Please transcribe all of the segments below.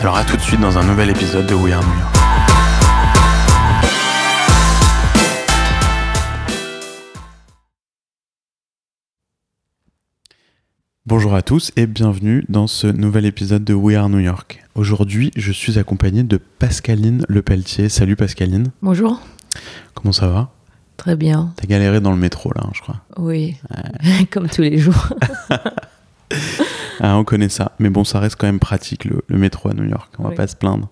Alors à tout de suite dans un nouvel épisode de We Are New York. Bonjour à tous et bienvenue dans ce nouvel épisode de We Are New York. Aujourd'hui, je suis accompagné de Pascaline Lepelletier. Salut Pascaline. Bonjour. Comment ça va? Très bien. T'as galéré dans le métro là, hein, je crois. Oui, comme tous les jours. Ah, on connaît ça. Mais bon, ça reste quand même pratique, le, métro à New York. On va pas se plaindre.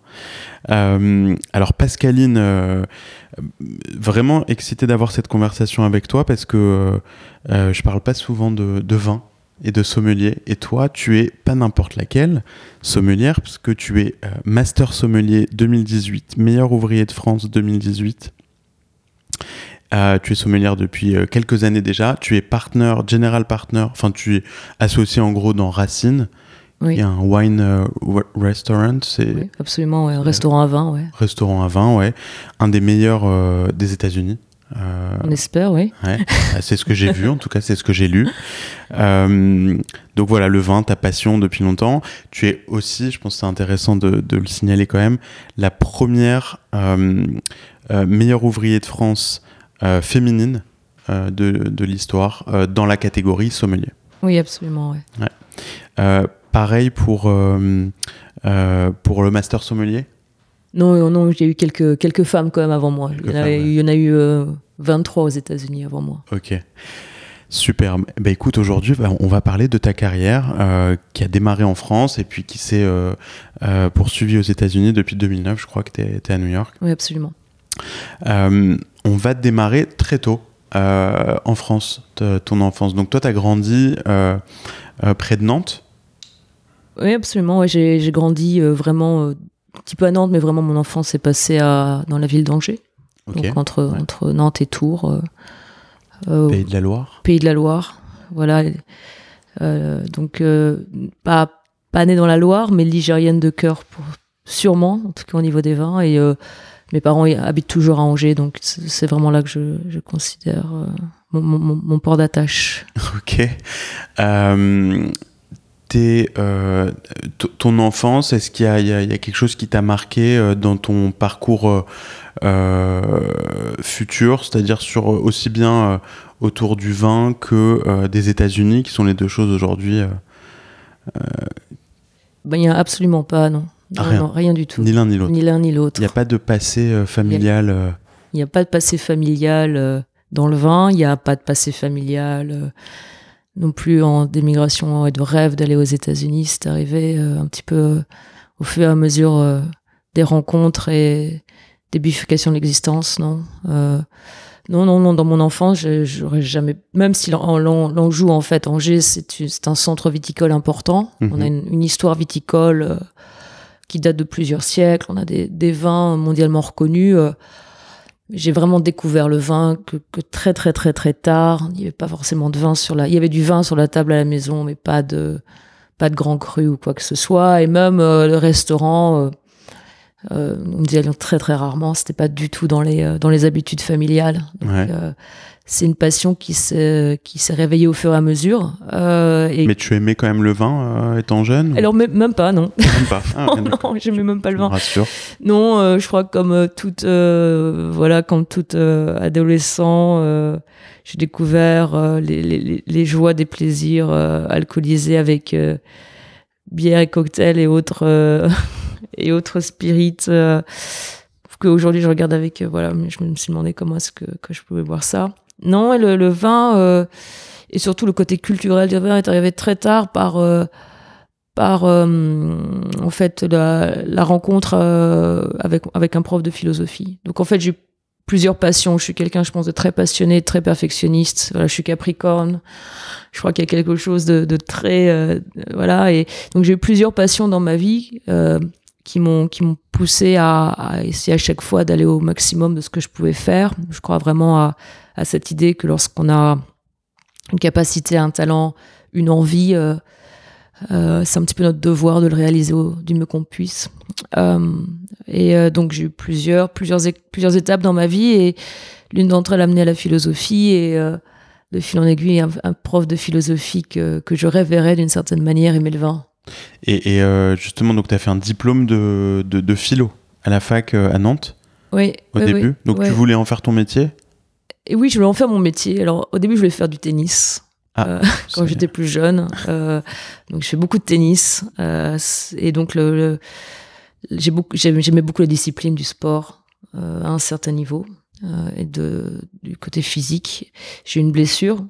Euh, alors, Pascaline, euh, vraiment excité d'avoir cette conversation avec toi parce que euh, je parle pas souvent de, vin et de sommelier. Et toi, tu es pas n'importe laquelle sommelière, parce que tu es Master Sommelier 2018, meilleur ouvrier de France 2018 euh, tu es sommelière depuis euh, quelques années déjà. Tu es partner, general partner. Enfin, tu es associé en gros dans Racine. Oui. Il y a un wine euh, restaurant. C'est oui, absolument, un restaurant à vin, ouais. Restaurant à vin, ouais. Un des meilleurs des États-Unis. On espère, oui. Ouais, c'est ce que j'ai vu, en tout cas, c'est ce que j'ai lu. donc voilà, le vin, ta passion depuis longtemps. Tu es aussi, je pense que c'est intéressant de, de, le signaler quand même, la première meilleure ouvrier de France féminine euh, de, de l'histoire euh, dans la catégorie sommelier. Oui, absolument. Ouais. pareil pour, pour le master sommelier? Non, non j'ai eu quelques, quelques femmes quand même avant moi. Il y, en a, eu 23 aux États-Unis avant moi. Ok. Super. Bah, écoute, aujourd'hui, bah, on va parler de ta carrière qui a démarré en France et puis qui s'est poursuivie aux États-Unis depuis 2009. Je crois que tu es, à New York. Oui, absolument. Euh, on va démarrer très tôt euh, en France, ton enfance. Donc toi, tu as grandi euh, près de Nantes? Oui, absolument. J'ai grandi vraiment un petit peu à Nantes, mais vraiment mon enfance s'est passée dans la ville d'Angers. Donc entre, entre Nantes et Tours. Pays de la Loire Pays de la Loire, voilà. donc pas, pas née dans la Loire, mais ligérienne de cœur, pour, sûrement, en tout cas au niveau des vins. Et mes parents habitent toujours à Angers, donc c'est vraiment là que je, considère euh, mon, port d'attache. Ok. Euh, euh ton enfance, est-ce qu'il y, a quelque chose qui t'a marqué euh, dans ton parcours futur, c'est-à-dire sur aussi bien autour du vin que des États-Unis, qui sont les deux choses aujourd'hui ben, Il n'y a absolument pas, non. Rien. rien du tout. Ni l'un ni l'autre. Ni l'un ni l'autre. Il n'y a pas de passé euh, familial. Euh. Il n'y a, pas de passé familial euh, dans le vin. Il n'y a pas de passé familial non plus en démigration et de rêve d'aller aux États-Unis. C'est arrivé un petit peu au fur et à mesure des rencontres et des bifurcations de l'existence, non. non, non, non. Dans mon enfance, j'aurais jamais. Même si l'Anjou, en fait, Angers, c'est un centre viticole important. On a mhm. une, une histoire viticole qui date de plusieurs siècles. On a des, vins mondialement reconnus. Euh, j'ai vraiment découvert le vin que, que, très très très très tard. Il n'y avait pas forcément de vin sur la. Il y avait du vin sur la table à la maison, mais pas de pas de grand cru ou quoi que ce soit. Et même euh, le restaurant, euh, euh, on y allait très très rarement. C'était pas du tout dans les dans les habitudes familiales. Donc, ouais c'est une passion qui s'est qui s'est réveillée au fur et à mesure. Euh, et... Mais tu aimais quand même le vin euh, étant jeune Alors même pas, non. Même pas. Ah, non, j'aimais même pas le vin. Rassure. Non, euh, je crois que comme toute voilà, comme tout adolescent, j'ai découvert les, les, les, joies des plaisirs alcoolisés avec bière et cocktail et autres et autres spirites qu'aujourd'hui je regarde avec voilà je me suis demandé comment est-ce que, que je pouvais voir ça non le, vin et surtout le côté culturel du vin est arrivé très tard par par en fait la, rencontre avec avec un prof de philosophie donc en fait j'ai plusieurs passions. Je suis quelqu'un, je pense, de très passionné, très perfectionniste. Voilà, je suis Capricorne. Je crois qu'il y a quelque chose de, de très euh, voilà. Et donc j'ai eu plusieurs passions dans ma vie euh, qui m'ont qui m'ont poussé à, essayer à chaque fois d'aller au maximum de ce que je pouvais faire. Je crois vraiment à, cette idée que lorsqu'on a une capacité, un talent, une envie, euh, euh, c'est un petit peu notre devoir de le réaliser du mieux qu'on puisse. Euh, et donc j'ai eu plusieurs, plusieurs, plusieurs étapes dans ma vie et l'une d'entre elles a amené à la philosophie et de fil en aiguille, un, prof de philosophie que, que je rêverais d'une certaine manière, Aimé Levin. Et, et justement, donc tu as fait un diplôme de, de, de, philo à la fac à Nantes Oui. Au début Donc tu voulais en faire ton métier? Et oui, je voulais en faire mon métier. Alors au début, je voulais faire du tennis. Ah, euh, quand j'étais plus jeune. Euh, donc je fais beaucoup de tennis euh, et donc le, j'ai beaucoup, j'aimais beaucoup la discipline du sport à un certain niveau et de du côté physique. J'ai eu une blessure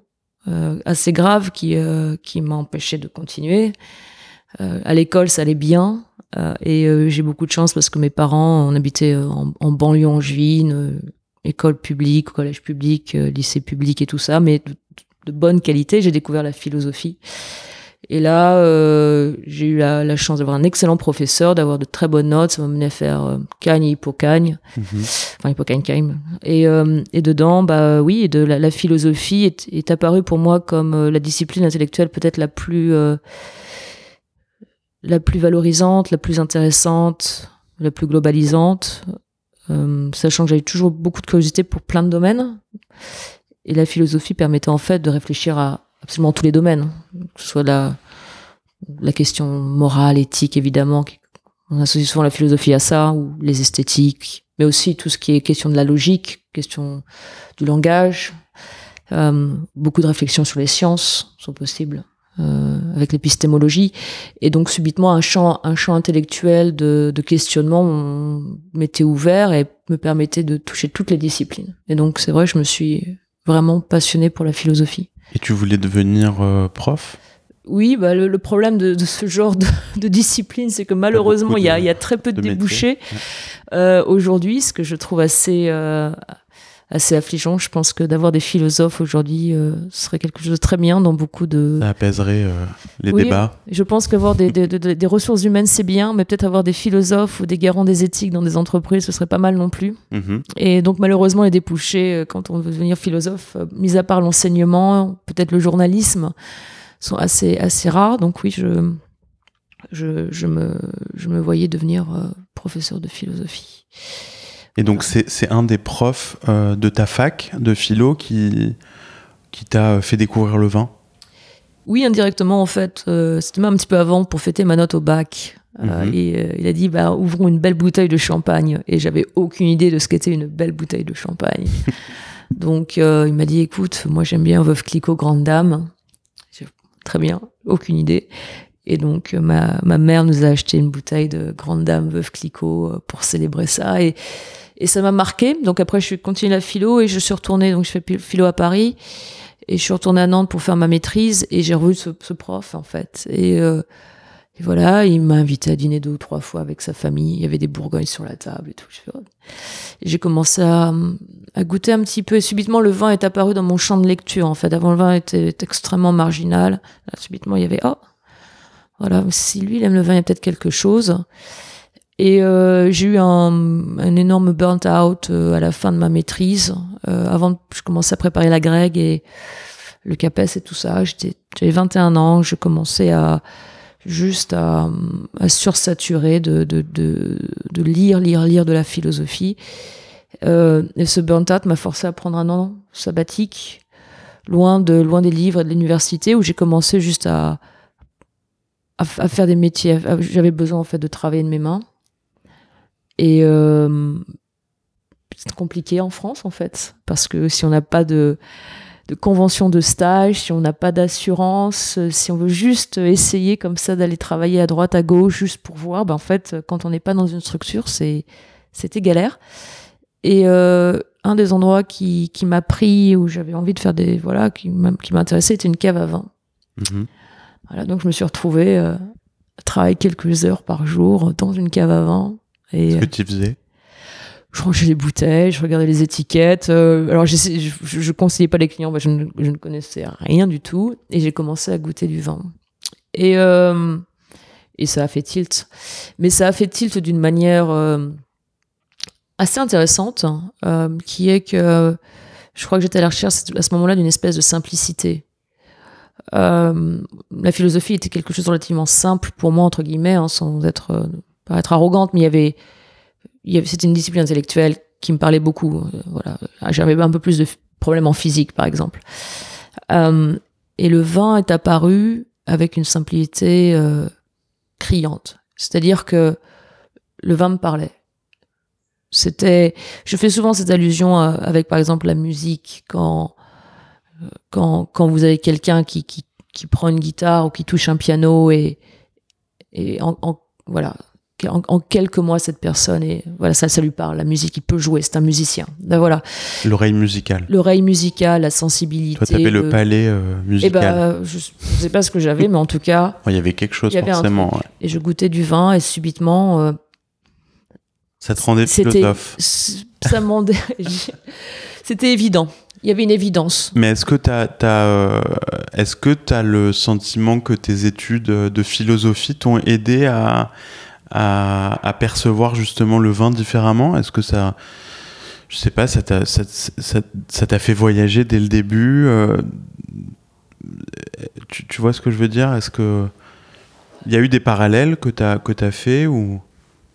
assez grave qui qui m'a empêché de continuer. À l'école, ça allait bien. et j'ai beaucoup de chance parce que mes parents, on habitait en, en banlieue angevine, école publique, collège public, lycée public et tout ça, mais de bonne qualité. J'ai découvert la philosophie. Et là, euh, j'ai eu la, chance d'avoir un excellent professeur, d'avoir de très bonnes notes. Ça m'a mené à faire euh, Cagne et Hippocagne. Mhm. Enfin, Hippocagne, Cagne. Et, euh, et dedans, bah oui, de la, philosophie est, est, apparue pour moi comme euh, la discipline intellectuelle peut-être la plus, la plus valorisante, la plus intéressante, la plus globalisante. sachant que j'avais toujours beaucoup de curiosité pour plein de domaines. Et la philosophie permettait en fait de réfléchir à absolument tous les domaines, que ce soit la, la question morale, éthique évidemment, on associe souvent la philosophie à ça, ou les esthétiques, mais aussi tout ce qui est question de la logique, question du langage. Euh, beaucoup de réflexions sur les sciences sont possibles euh, avec l'épistémologie, et donc subitement un champ, un champ intellectuel de, de questionnement m'était ouvert et me permettait de toucher toutes les disciplines. Et donc c'est vrai, je me suis vraiment passionné pour la philosophie. Et tu voulais devenir euh, prof? Oui, bah, le, problème de, ce genre de, discipline, c'est que malheureusement, il y, a, très peu de, débouchés. Euh, aujourd'hui, ce que je trouve assez, euh, assez affligeant. Je pense que d'avoir des philosophes aujourd'hui euh, serait quelque chose de très bien dans beaucoup de. Ça apaiserait euh, les débats. Je pense qu'avoir des, des, des, ressources humaines, c'est bien, mais peut-être avoir des philosophes ou des garants des éthiques dans des entreprises, ce serait pas mal non plus. Mhm. Et donc, malheureusement, les débouchés, euh, quand on veut devenir philosophe, mis à part l'enseignement, peut-être le journalisme, sont assez, assez rares. Donc, oui, je. Je, je, me, je me voyais devenir professeur de philosophie. Et donc, c'est un des profs euh, de ta fac de philo qui, qui t'a fait découvrir le vin? Oui, indirectement, en fait. Euh, c'était même un petit peu avant pour fêter ma note au bac. Euh, mhm. et il a dit bah, ouvrons une belle bouteille de champagne. Et j'avais aucune idée de ce qu'était une belle bouteille de champagne. donc, il m'a dit écoute, moi j'aime bien Veuve Clicquot, Grande Dame. Très bien, aucune idée. Et donc, ma, ma mère nous a acheté une bouteille de Grande Dame Veuve Clicquot pour célébrer ça. Et et ça m'a marqué. Donc après, je suis continué la philo et je suis retournée. Donc je fais philo à Paris et je suis retournée à Nantes pour faire ma maîtrise et j'ai revu ce, prof en fait. Et, euh, et voilà, il m'a invité à dîner deux ou trois fois avec sa famille. Il y avait des bourgognes sur la table et tout. J'ai commencé à, goûter un petit peu et subitement le vin est apparu dans mon champ de lecture. En fait, avant le vin était, extrêmement marginal. Subitement, il y avait oh voilà, si lui il aime le vin, il y a peut-être quelque chose. Et euh, j'ai eu un, un, énorme burnt-out euh, à la fin de ma maîtrise. Euh, avant, je commençais à préparer la grègue et le CAPES et tout ça. J'avais 21 ans, je commençais à juste à, à sursaturer de, de, de, de, lire, lire, lire de la philosophie. Euh, et ce burnt-out m'a forcé à prendre un an sabbatique, loin, de, loin des livres et de l'université, où j'ai commencé juste à, à, à, faire des métiers. J'avais besoin en fait de travailler de mes mains. Et euh, c'est compliqué en France, en fait, parce que si on n'a pas de, de convention de stage, si on n'a pas d'assurance, si on veut juste essayer comme ça d'aller travailler à droite, à gauche, juste pour voir, ben en fait, quand on n'est pas dans une structure, c'est c'était galère. Et euh, un des endroits qui, qui m'a pris, où j'avais envie de faire des. Voilà, qui m'intéressait, était une cave à vin. Mhm. Voilà, donc je me suis retrouvée euh, à travailler quelques heures par jour dans une cave à vin. Qu'est-ce que tu faisais je rangeais les bouteilles, je regardais les étiquettes. Euh, alors, je, je, conseillais pas les clients, je, ne, je, ne, connaissais rien du tout. Et j'ai commencé à goûter du vin. Et, euh, et ça a fait tilt. Mais ça a fait tilt d'une manière assez intéressante, euh, qui est que je crois que j'étais à la recherche à ce moment-là d'une espèce de simplicité. Euh, la philosophie était quelque chose de relativement simple pour moi, entre guillemets, hein, sans être, euh, être arrogante, mais il y avait, c'était une discipline intellectuelle qui me parlait beaucoup. voilà, j'avais un peu plus de problèmes en physique, par exemple. et le vin est apparu avec une simplicité criante. C'est-à-dire que le vin me parlait. C'était, je fais souvent cette allusion euh, avec par exemple la musique quand euh, quand, quand vous avez quelqu'un qui, qui, qui prend une guitare ou qui touche un piano et et en, voilà en, quelques mois cette personne et voilà ça ça lui parle. La musique il peut jouer c'est un musicien. Ben voilà. L'oreille musicale. L'oreille musicale la sensibilité toi t'avais le, palais euh, eh musical ben, je, je sais pas ce que j'avais mais en tout cas il y avait quelque chose forcément et je goûtais du vin et subitement ça te rendait philosophe. Ça C'était évident. Il y avait une évidence. Mais est-ce que tu as, euh, est-ce que tu as le sentiment que tes études de philosophie t'ont aidé à, à, percevoir justement le vin différemment? Est-ce que ça, je sais pas, ça t'a, ça, fait voyager dès le début euh, tu, tu, vois ce que je veux dire? Est-ce que il y a eu des parallèles que tu as, que as fait ou?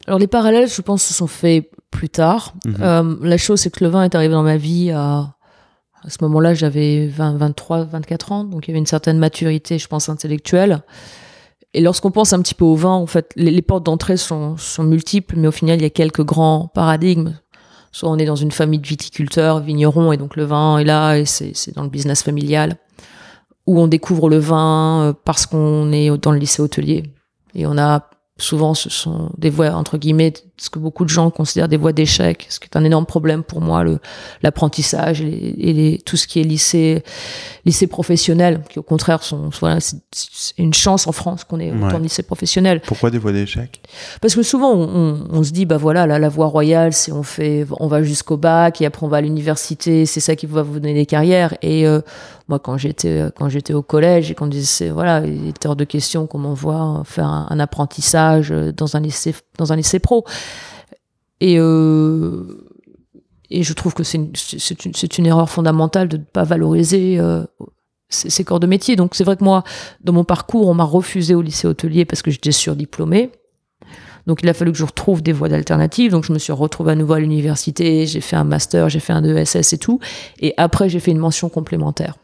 Alors les parallèles, je pense, se sont faits plus tard. Mhm. Euh, la chose, c'est que le vin est arrivé dans ma vie à, à ce moment-là, j'avais 20, 23, 24 ans, donc il y avait une certaine maturité, je pense, intellectuelle. Et lorsqu'on pense un petit peu au vin, en fait, les, portes d'entrée sont, sont, multiples, mais au final, il y a quelques grands paradigmes. Soit on est dans une famille de viticulteurs, vignerons, et donc le vin est là, et c'est dans le business familial. Ou on découvre le vin euh, parce qu'on est dans le lycée hôtelier. Et on a souvent ce sont des voies entre guillemets ce que beaucoup de gens considèrent des voies d'échec ce qui est un énorme problème pour moi le l'apprentissage et, les, tout ce qui est lycée lycée professionnel qui au contraire sont voilà, c'est une chance en France qu'on ait autant de lycées professionnels. Pourquoi des voies d'échec? Parce que souvent on, on, se dit bah voilà la, la voie royale c'est on fait on va jusqu'au bac et après on va à l'université c'est ça qui va vous donner des carrières. Et euh, moi quand j'étais quand j'étais au collège et qu'on disait voilà il était hors de question qu'on m'envoie faire un, apprentissage dans un lycée dans un lycée pro et euh, je trouve que c'est une, erreur fondamentale de ne pas valoriser euh, ces, corps de métier. Donc c'est vrai que moi, dans mon parcours, on m'a refusé au lycée hôtelier parce que j'étais surdiplômée. Donc il a fallu que je retrouve des voies d'alternatives. Donc je me suis retrouvée à nouveau à l'université, j'ai fait un master, j'ai fait un ESS et tout. Et après, j'ai fait une mention complémentaire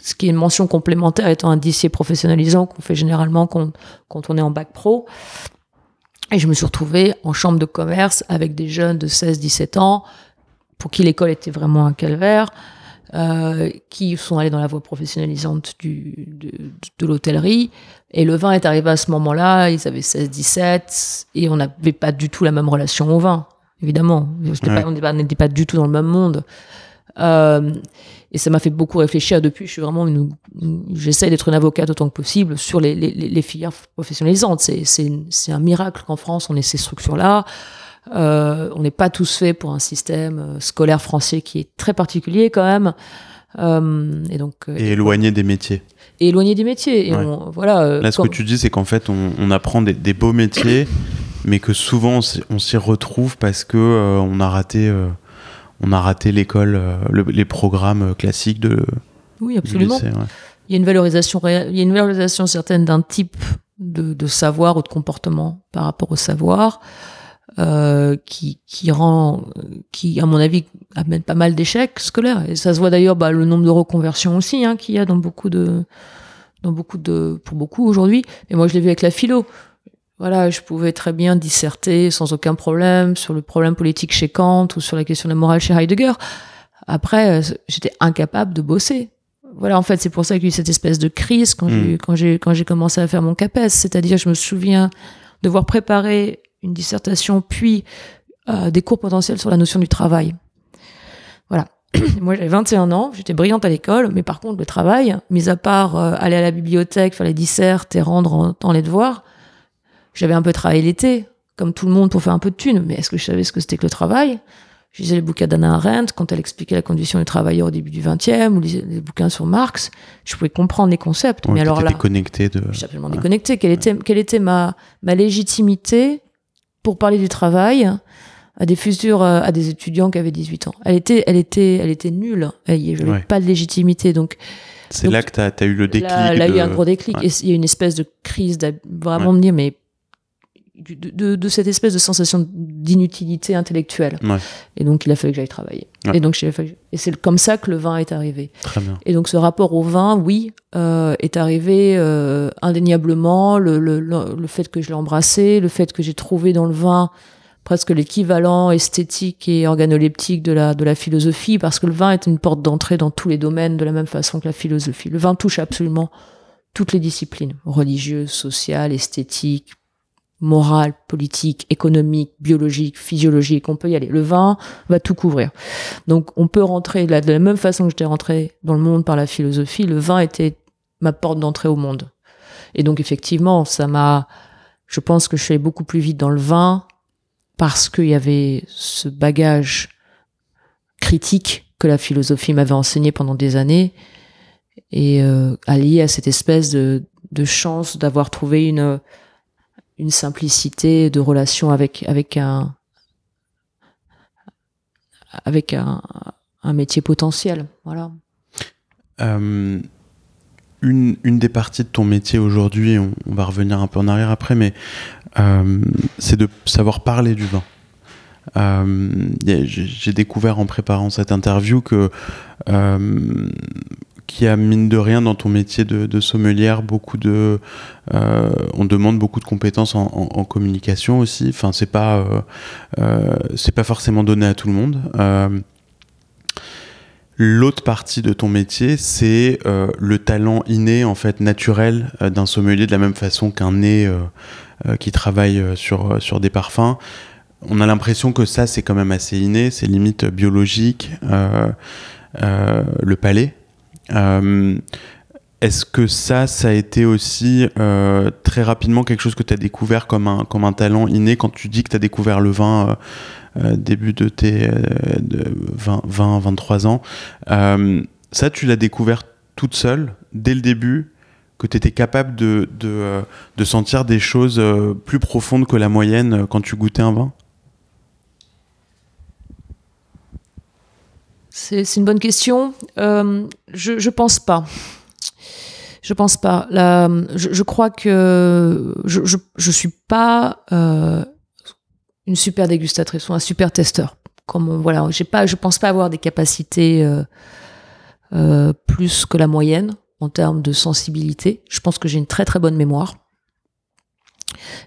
ce qui est une mention complémentaire étant un dossier professionnalisant qu'on fait généralement quand, on est en bac pro. Et je me suis retrouvée en chambre de commerce avec des jeunes de 16-17 ans pour qui l'école était vraiment un calvaire, euh, qui sont allés dans la voie professionnalisante du, de, de l'hôtellerie. Et le vin est arrivé à ce moment-là, ils avaient 16-17, et on n'avait pas du tout la même relation au vin, évidemment. on n'était pas, du tout dans le même monde. Euh, et ça m'a fait beaucoup réfléchir depuis. Je suis vraiment une, j'essaie d'être une avocate autant que possible sur les, les, les filières professionnalisantes. C'est, c'est, c'est un miracle qu'en France on ait ces structures-là. Euh, on n'est pas tous faits pour un système euh, scolaire français qui est très particulier quand même. Euh, et donc et éloigné des métiers. Et éloigné des métiers. Et on, voilà. Là, ce que tu dis, c'est qu'en fait, on, on apprend des, des, beaux métiers, mais que souvent on s'y retrouve parce que on a raté on a raté l'école, euh, les programmes classiques de. Oui, absolument. Il y a une valorisation, il y a une valorisation certaine d'un type de, savoir ou de comportement par rapport au savoir. Euh, qui, qui rend, qui à mon avis amène pas mal d'échecs scolaires. Et ça se voit d'ailleurs bah, le nombre de reconversions aussi hein, qu'il y a dans beaucoup de, dans beaucoup de, pour beaucoup aujourd'hui. Et moi je l'ai vu avec la philo voilà, je pouvais très bien disserter sans aucun problème sur le problème politique chez Kant ou sur la question de la morale chez Heidegger. Après, euh, j'étais incapable de bosser. voilà, en fait, c'est pour ça qu'il y a eu cette espèce de crise quand j'ai j'ai quand j'ai commencé à faire mon CAPES. C'est-à-dire, je me souviens devoir préparer une dissertation, puis euh, des cours potentiels sur la notion du travail. Voilà. Moi, j'avais 21 ans, j'étais brillante à l'école, mais par contre, le travail, mis à part euh, aller à la bibliothèque, faire les dissertes et rendre en temps les devoirs, j'avais un peu travaillé l'été, comme tout le monde, pour faire un peu de thunes. Mais est-ce que je savais ce que c'était que le travail? Je lisais les bouquins d'Anna Arendt quand elle expliquait la condition du travailleur au début du 20e, ou les, les bouquins sur Marx. Je pouvais comprendre les concepts. Ouais, mais alors là, connecté de. je suis absolument déconnectée. Quelle était, quelle était ma, ma légitimité pour parler du travail à des futurs, euh, à des étudiants qui avaient 18 ans? Elle était, elle était, elle était nulle. Je n'avais Ouais. pas de légitimité. Donc, C'est là que tu as, eu le déclic. Là, y a eu un gros déclic. Ouais. Et il y a une espèce de crise, vraiment Ouais. de dire, mais de, de- de cette espèce de sensation d'inutilité intellectuelle. Ouais. Et donc, il a fallu que j'aille travailler. Ouais. Et donc, j'ai fallu- et c'est comme ça que le vin est arrivé. Très bien. Et donc, ce rapport au vin, oui, euh, est arrivé euh, indéniablement. Le, le, le, le fait que je l'ai embrassé, le fait que j'ai trouvé dans le vin presque l'équivalent esthétique et organoleptique de la, de la philosophie, parce que le vin est une porte d'entrée dans tous les domaines de la même façon que la philosophie. Le vin touche absolument toutes les disciplines, religieuses, sociales, esthétiques, morales, politiques, économiques, biologiques, physiologiques, on peut y aller. Le vin va tout couvrir. Donc on peut rentrer, là, de la même façon que j'étais rentré dans le monde par la philosophie, le vin était ma porte d'entrée au monde. Et donc effectivement, ça m'a, je pense que je suis allée beaucoup plus vite dans le vin parce qu'il y avait ce bagage critique que la philosophie m'avait enseigné pendant des années et euh, allié à cette espèce de chance d'avoir trouvé une, une simplicité de relation avec, avec un avec un, un métier potentiel. Voilà. Euh, une, une des parties de ton métier aujourd'hui, on, va revenir un peu en arrière après, mais euh, c'est de savoir parler du vin. Euh, j'ai découvert en préparant cette interview que y a mine de rien dans ton métier de, de sommelière beaucoup de euh, on demande beaucoup de compétences en, en- communication aussi enfin c'est pas euh, euh, c'est pas forcément donné à tout le monde Euh, L'autre partie de ton métier, c'est euh, le talent inné, en fait, naturel euh, d'un sommelier, de la même façon qu'un nez qui travaille sur, sur des parfums. On a l'impression que ça, c'est quand même assez inné, c'est limite biologique, euh, euh, le palais. Euh, Est-ce que ça, ça a été aussi euh, très rapidement quelque chose que tu as découvert comme un, comme un talent inné quand tu dis que tu as découvert le vin euh, euh, début de tes euh, de 20, 20, 23 ans Ça, tu l'as découvert toute seule dès le début que tu étais capable de, de, de sentir des choses plus profondes que la moyenne quand tu goûtais un vin? C'est une bonne question. Euh, je, je pense pas. Je pense pas. Je, crois que je, je, je suis pas euh, une super dégustatrice ou un super testeur. Comme on- voilà, j'ai pas, je pense pas avoir des capacités euh, euh, plus que la moyenne en termes de sensibilité. Je pense que j'ai une très très bonne mémoire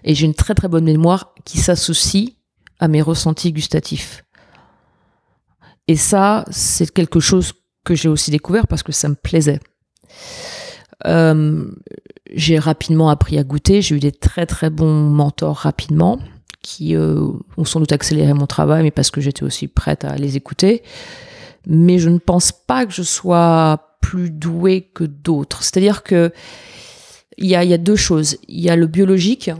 et j'ai une très très bonne mémoire qui s'associe à mes ressentis gustatifs. Et ça, c'est quelque chose que j'ai aussi découvert parce que ça me plaisait. Euh, j'ai rapidement appris à goûter. J'ai eu des très très bons mentors rapidement qui euh, ont sans doute accéléré mon travail, mais parce que j'étais aussi prête à les écouter. Mais je ne pense pas que je sois plus douée que d'autres. C'est-à-dire que il y a, il y a deux choses. Il y a le biologique.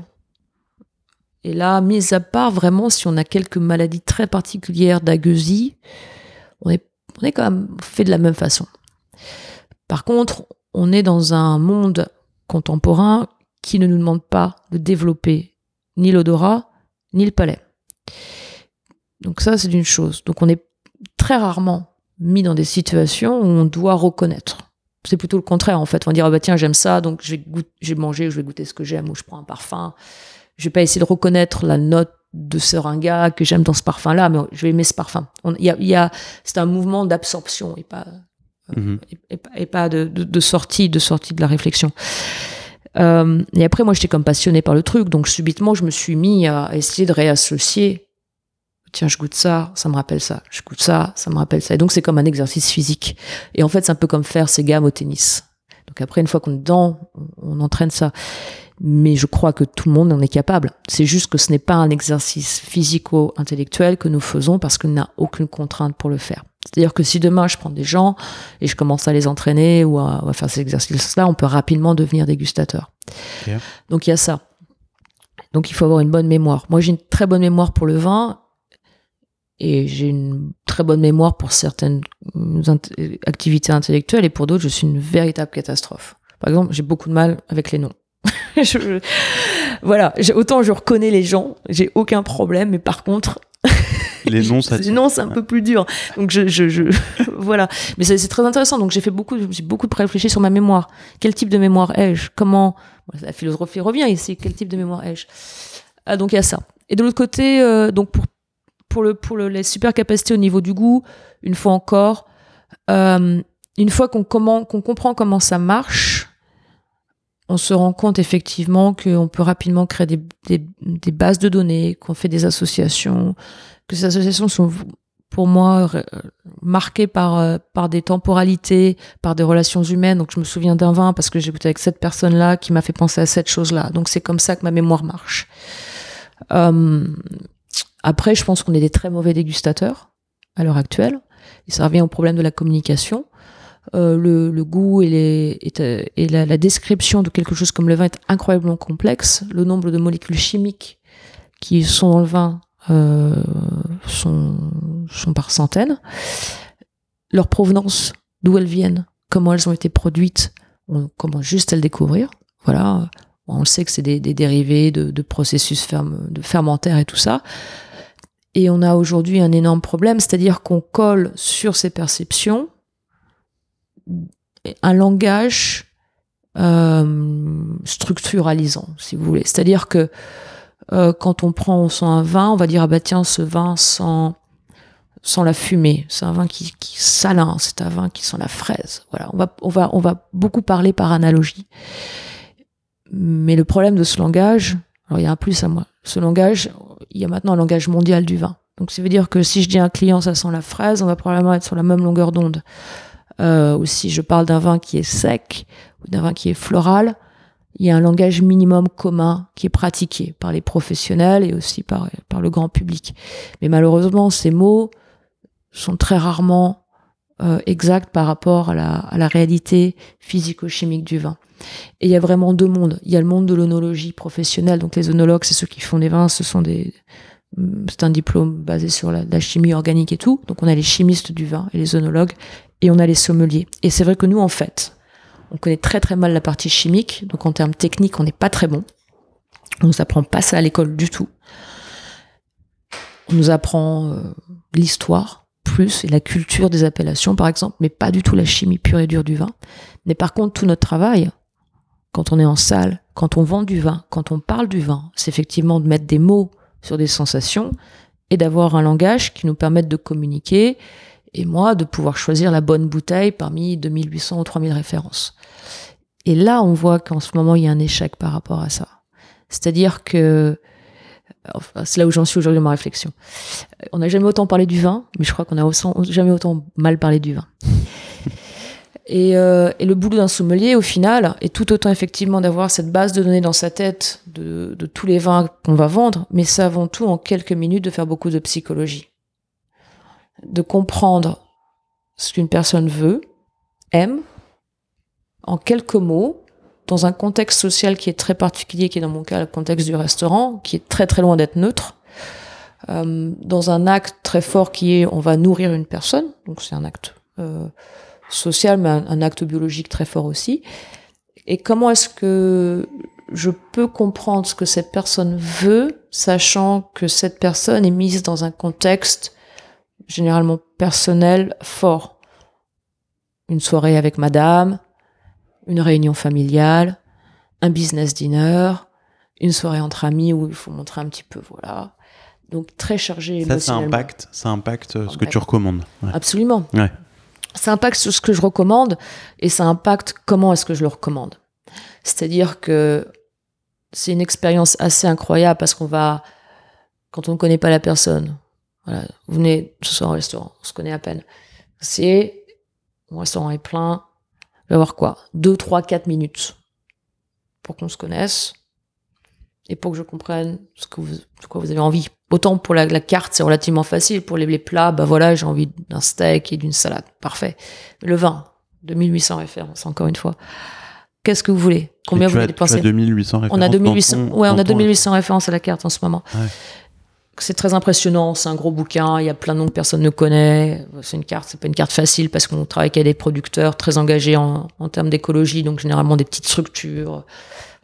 Et là, mis à part vraiment si on a quelques maladies très particulières d'agueusie, on est, on quand même fait de la même façon. Par contre, on est dans un monde contemporain qui ne nous demande pas de développer ni l'odorat ni le palais. Donc ça, c'est une chose. Donc on est très rarement mis dans des situations où on doit reconnaître. C'est plutôt le contraire en fait. On va dire ah bah tiens j'aime ça donc je vais goûter, je vais je vais goûter ce que j'aime ou je prends un parfum. Je vais pas essayer de reconnaître la note de seringa que j'aime dans ce parfum là, mais je vais aimer ce parfum. Il y a, y a c'est un mouvement d'absorption et pas Mhm. et, et pas- et pas de, de, de sortie, de sortie de la réflexion. Euh, et après, moi, j'étais comme passionnée par le truc, donc subitement, je me suis mis à essayer de réassocier tiens, je goûte ça, ça me rappelle ça, je goûte ça, ça me rappelle ça. Et donc c'est comme un exercice physique. Et en fait, c'est un peu comme faire ses gammes au tennis. Donc après, une fois qu'on est dedans, on, entraîne ça. Mais je crois que tout le monde en est capable. C'est juste que ce n'est pas un exercice physico-intellectuel que nous faisons parce qu'on n'a aucune contrainte pour le faire. C'est-à-dire que si demain je prends des gens et je commence à les entraîner ou à, faire ces exercices-là, on peut rapidement devenir dégustateur. Donc il y a ça. Donc il faut avoir une bonne mémoire. Moi j'ai une très bonne mémoire pour le vin et j'ai une très bonne mémoire pour certaines activités intellectuelles et pour d'autres je suis une véritable catastrophe. Par exemple, j'ai beaucoup de mal avec les noms. je, voilà, autant je reconnais les gens, j'ai aucun problème, mais par contre, les noms, ça. Non, c'est un peu plus dur. Donc je, je, je voilà. Mais c'est très intéressant. Donc j'ai fait beaucoup, j'ai beaucoup réfléchi sur ma mémoire. Quel type de mémoire ai-je? Comment? La philosophie revient ici. Quel type de mémoire ai-je? Ah, Donc il y a ça. Et de l'autre côté, euh, donc pour pour le pour le, les super capacités au niveau du goût, une fois encore, euh, une fois qu'on comment qu'on comprend comment ça marche, on se rend compte effectivement qu'on peut rapidement créer des, des, des bases de données, qu'on fait des associations, que ces associations sont pour moi marquées par euh, par des temporalités, par des relations humaines. Donc je me souviens d'un vin parce que j'ai goûté avec cette personne-là qui m'a fait penser à cette chose-là. Donc c'est comme ça que ma mémoire marche. Euh, après, je pense qu'on est des très mauvais dégustateurs à l'heure actuelle. Et ça revient au problème de la communication. Euh, le, le, goût et, les, et, la, la, description de quelque chose comme le vin est incroyablement complexe. Le nombre de molécules chimiques qui sont dans le vin euh, sont, sont par centaines. Leur provenance, d'où elles viennent, comment elles ont été produites, on commence juste à le découvrir. Voilà, on le sait que c'est des, des, dérivés de, de processus ferme, de fermentaires et tout ça. Et on a aujourd'hui un énorme problème, c'est-à-dire qu'on colle sur ces perceptions un langage euh, structuralisant, si vous voulez. C'est-à-dire que euh, quand on prend on sent un vin, on va dire ah bah tiens ce vin sent sans la fumée, c'est un vin qui, qui salin, c'est un vin qui sent la fraise. Voilà, on va on va on va beaucoup parler par analogie. Mais le problème de ce langage, alors il y a un plus à moi. Ce langage, il y a maintenant un langage mondial du vin. Donc ça veut dire que si je dis à un client ça sent la fraise, on va probablement être sur la même longueur d'onde. Euh, ou si je parle d'un vin qui est sec ou d'un vin qui est floral, il y a un langage minimum commun qui est pratiqué par les professionnels et aussi par, le grand public. Mais malheureusement, ces mots sont très rarement euh, exacts par rapport à la, réalité physico-chimique du vin. Et il y a vraiment deux mondes. Il y a le monde de l'onologie professionnelle, donc les onologues, c'est ceux qui font des vins, ce sont des, c'est un diplôme basé sur la, la, chimie organique et tout. Donc on a les chimistes du vin et les onologues, et on a les sommeliers. Et c'est vrai que nous, en fait, on connaît très très mal la partie chimique, donc en termes techniques, on n'est pas très bon. On nous apprend pas ça à l'école du tout. On nous apprend euh, l'histoire plus et la culture des appellations, par exemple, mais pas du tout la chimie pure et dure du vin. Mais par contre, tout notre travail, quand on est en salle, quand on vend du vin, quand on parle du vin, c'est effectivement de mettre des mots sur des sensations et d'avoir un langage qui nous permette de communiquer et moi de pouvoir choisir la bonne bouteille parmi 2800 ou 3000 références. Et là, on voit qu'en ce moment, il y a un échec par rapport à ça. C'est-à-dire que, enfin, c'est là où j'en suis aujourd'hui dans ma réflexion. On n'a jamais autant parlé du vin, mais je crois qu'on n'a jamais autant mal parlé du vin. Et, euh, et, le boulot d'un sommelier, au final, est tout autant effectivement d'avoir cette base de données dans sa tête de, de tous les vins qu'on va vendre, mais c'est avant tout en quelques minutes de faire beaucoup de psychologie de comprendre ce qu'une personne veut, aime, en quelques mots, dans un contexte social qui est très particulier, qui est dans mon cas le contexte du restaurant, qui est très très loin d'être neutre, euh, dans un acte très fort qui est on va nourrir une personne, donc c'est un acte euh, social, mais un, un, acte biologique très fort aussi. Et comment est-ce que je peux comprendre ce que cette personne veut, sachant que cette personne est mise dans un contexte généralement personnel fort. Une soirée avec madame, une réunion familiale, un business dinner, une soirée entre amis où il faut montrer un petit peu, voilà. Donc très chargé ça, ça impacte, ça impacte ce que tu recommandes. Ouais. Absolument. Ouais. Ça impacte ce que je recommande et ça impacte comment est-ce que je le recommande. C'est-à-dire que c'est une expérience assez incroyable parce qu'on va, quand on ne connaît pas la personne, Voilà, vous venez ce soir au restaurant, on se connaît à peine. C'est, mon restaurant est plein, je vais avoir quoi? 2, 3, 4 minutes pour qu'on se connaisse et pour que je comprenne ce que vous, de quoi vous avez envie. Autant pour la, la carte, c'est relativement facile. Pour les, les plats, bah voilà, j'ai envie d'un steak et d'une salade. Parfait. Le vin, 2800 références, encore une fois. Qu'est-ce que vous voulez? Combien vous voulez dépenser? tu as 2800 références On a dans 2800, ton- ouais, on a ton- 2800 références à la carte en ce moment. Ouais. C'est très impressionnant, c'est un gros bouquin, il y a plein de noms que personne ne connaît. C'est une carte, c'est pas une carte facile parce qu'on travaille avec des producteurs très engagés en, termes d'écologie, donc généralement des petites structures.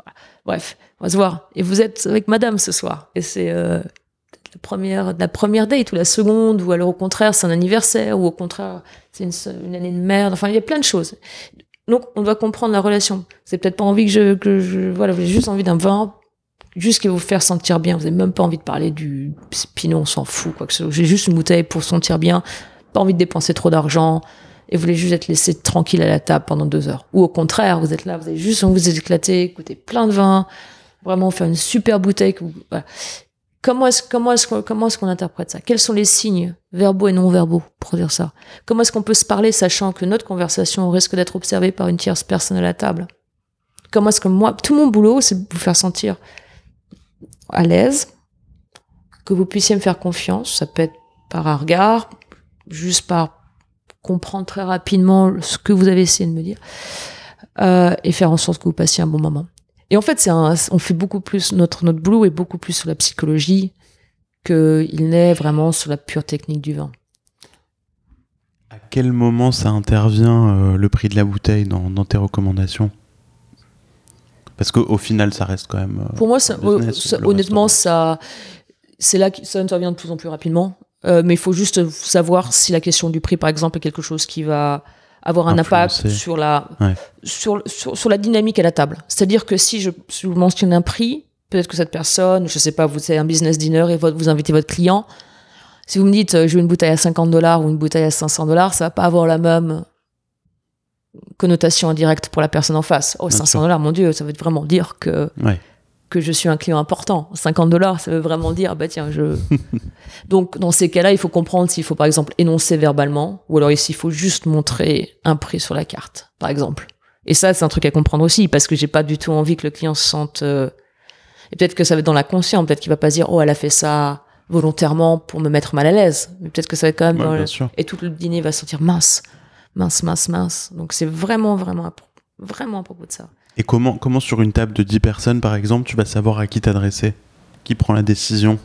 Voilà. Bref, on va se voir. Et vous êtes avec madame ce soir. Et c'est euh, la, première, la première date ou la seconde, ou alors au contraire c'est un anniversaire, ou au contraire c'est une, année de merde. Enfin, il y a plein de choses. Donc on doit comprendre la relation. C'est peut-être pas envie que je, que je voilà, avez juste envie d'un vin juste qui vous faire sentir bien. Vous avez même pas envie de parler du pinot, on s'en fout, quoi que ce soit. J'ai juste une bouteille pour sentir bien, pas envie de dépenser trop d'argent, et vous voulez juste être laissé tranquille à la table pendant deux heures. Ou au contraire, vous êtes là, vous avez juste envie de vous éclater, goûter plein de vin, vraiment faire une super bouteille. Comment est-ce comment est-ce comment est-ce qu'on interprète ça? Quels sont les signes verbaux et non verbaux pour dire ça? Comment est-ce qu'on peut se parler sachant que notre conversation risque d'être observée par une tierce personne à la table? Comment est-ce que moi, tout mon boulot, c'est de vous faire sentir à l'aise, que vous puissiez me faire confiance. Ça peut être par un regard, juste par comprendre très rapidement ce que vous avez essayé de me dire, euh, et faire en sorte que vous passiez un bon moment. Et en fait, on fait beaucoup plus notre notre boulot est beaucoup plus sur la psychologie qu'il n'est vraiment sur la pure technique du vin. À quel moment ça intervient euh, le prix de la bouteille dans, dans tes recommandations? Parce qu'au final, ça reste quand même. euh, Pour moi, ça, un business, ça- le honnêtement, restaurant. ça, c'est là que ça intervient de plus en plus rapidement. Euh, mais il faut juste savoir si la question du prix, par exemple, est quelque chose qui va avoir un impact sur la, Ouais. sur, sur, sur la dynamique à la table. C'est-à-dire que si je, si je mentionne un prix, peut-être que cette personne, je sais pas, vous avez un business dinner et votre- vous invitez votre client. Si vous me dites, euh, je veux une bouteille à 50 dollars ou une bouteille à 500 dollars, ça va pas avoir la même connotation indirecte pour la personne en face. Oh, Bien 500 sûr. dollars, mon Dieu, ça veut vraiment dire que Ouais. que je suis un client important. 50 dollars, ça veut vraiment dire, bah tiens, je. Donc, dans ces cas-là, il faut comprendre s'il faut, par exemple, énoncer verbalement, ou alors s'il faut juste montrer un prix sur la carte, par exemple. Et ça, c'est un truc à comprendre aussi, parce que j'ai pas du tout envie que le client se sente. euh, Et peut-être que ça va être dans la conscience, peut-être qu'il va pas se dire, oh, elle a fait ça volontairement pour me mettre mal à l'aise. Mais peut-être que ça va être quand même Ouais, dans. Et tout le dîner va se sentir mince, mince, mince, mince. Donc, c'est vraiment, vraiment, à vraiment à propos de ça. Et comment, comment sur une table de 10 personnes, par exemple, tu vas savoir à qui t'adresser? Qui prend la décision?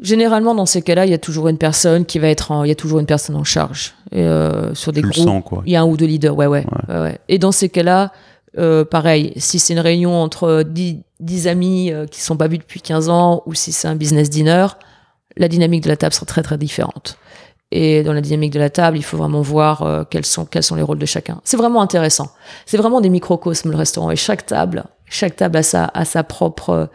Généralement, dans ces cas-là, il y a toujours une personne qui va être en, il y a toujours une personne en charge Et, euh, sur des Tu le groupes. sens, quoi. Il y a un ou deux leaders, ouais, ouais. ouais, ouais. Et dans ces cas-là, euh, pareil, si c'est une réunion entre 10, 10 amis euh, qui sont pas vus depuis 15 ans ou si c'est un business dinner, la dynamique de la table sera très très différente. Et dans la dynamique de la table, il faut vraiment voir euh, quels sont quels sont les rôles de chacun. C'est vraiment intéressant. C'est vraiment des microcosmes le restaurant et chaque table, chaque table a sa a sa propre euh,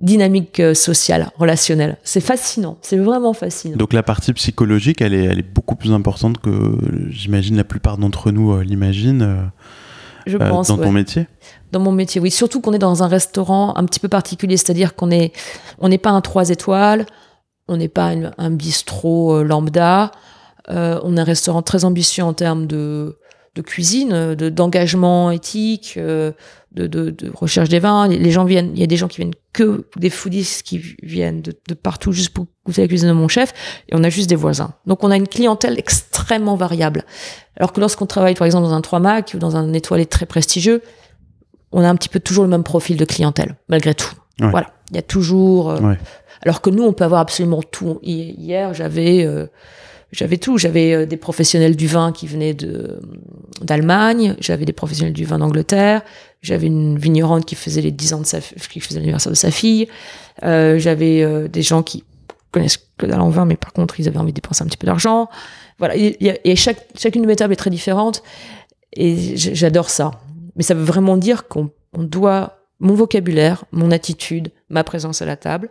dynamique euh, sociale, relationnelle. C'est fascinant, c'est vraiment fascinant. Donc la partie psychologique, elle est, elle est beaucoup plus importante que j'imagine la plupart d'entre nous euh, l'imaginent euh, Je euh, pense dans ouais. ton métier. Dans mon métier, oui. Surtout qu'on est dans un restaurant un petit peu particulier, c'est-à-dire qu'on est, on n'est pas un trois étoiles, on n'est pas un bistrot euh, lambda. Euh, on est un restaurant très ambitieux en termes de, de cuisine, de d'engagement éthique, euh, de, recherche des vins. Les- gens viennent, il y a des gens qui viennent que des foodies qui viennent de, de partout juste pour goûter la cuisine de mon chef, et on a juste des voisins. Donc on a une clientèle extrêmement variable. Alors que lorsqu'on travaille par exemple dans un 3 Mac ou dans un étoilé très prestigieux, on a un petit peu toujours le même profil de clientèle, malgré tout. Ouais. Voilà. Il y a toujours. euh, Ouais. Alors que nous, on peut avoir absolument tout. Hi- Hier, j'avais. euh, j'avais tout. J'avais euh, des professionnels du vin qui venaient d'Allemagne. J'avais des professionnels du vin d'Angleterre. J'avais une vigneronne qui faisait les 10 ans de sa, qui faisait l'anniversaire de sa fille. Euh, j'avais des gens qui connaissent que dalle en vin, mais par contre, ils avaient envie de dépenser un petit peu d'argent. Voilà. Et chaque, chacune de mes tables est très différente. Et j'adore ça. Mais ça veut vraiment dire qu'on on doit, mon vocabulaire, mon attitude, ma présence à la table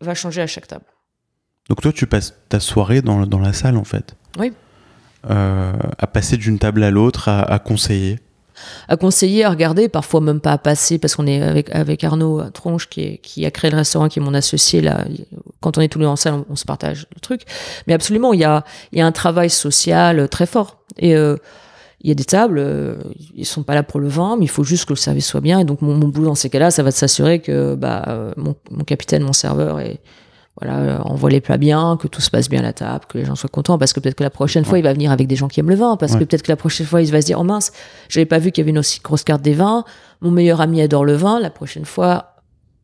va changer à chaque table. Donc toi, tu passes ta soirée dans, dans la salle, en fait. Oui. Euh, à passer d'une table à l'autre, à, à conseiller. à conseiller, à regarder, parfois même pas à passer, parce qu'on est avec, avec Arnaud Tronche, qui, est, qui a créé le restaurant, qui est mon associé, là, quand on est tous les deux en salle, on, se partage le truc. Mais absolument, il y a, y a un travail social très fort. Et euh, il y a des tables, euh, ils sont pas là pour le vin, mais il faut juste que le service soit bien. Et donc, mon, mon boulot dans ces cas-là, ça va s'assurer que bah, euh, mon, mon capitaine, mon serveur voilà, envoie les plats bien, que tout se passe bien à la table, que les gens soient contents, parce que peut-être que la prochaine fois, il va venir avec des gens qui aiment le vin, parce que peut-être que la prochaine fois, il va se dire, oh mince, j'avais pas vu qu'il y avait une aussi grosse carte des vins, mon meilleur ami adore le vin, la prochaine fois,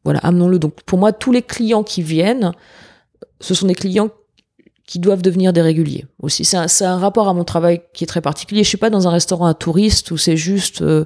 voilà, amenons-le. Donc, pour moi, tous les clients qui viennent, ce sont des clients qui doivent devenir des réguliers aussi. C'est un, un, rapport à mon travail qui est très particulier. Je suis pas dans un restaurant à touristes où c'est juste... Euh,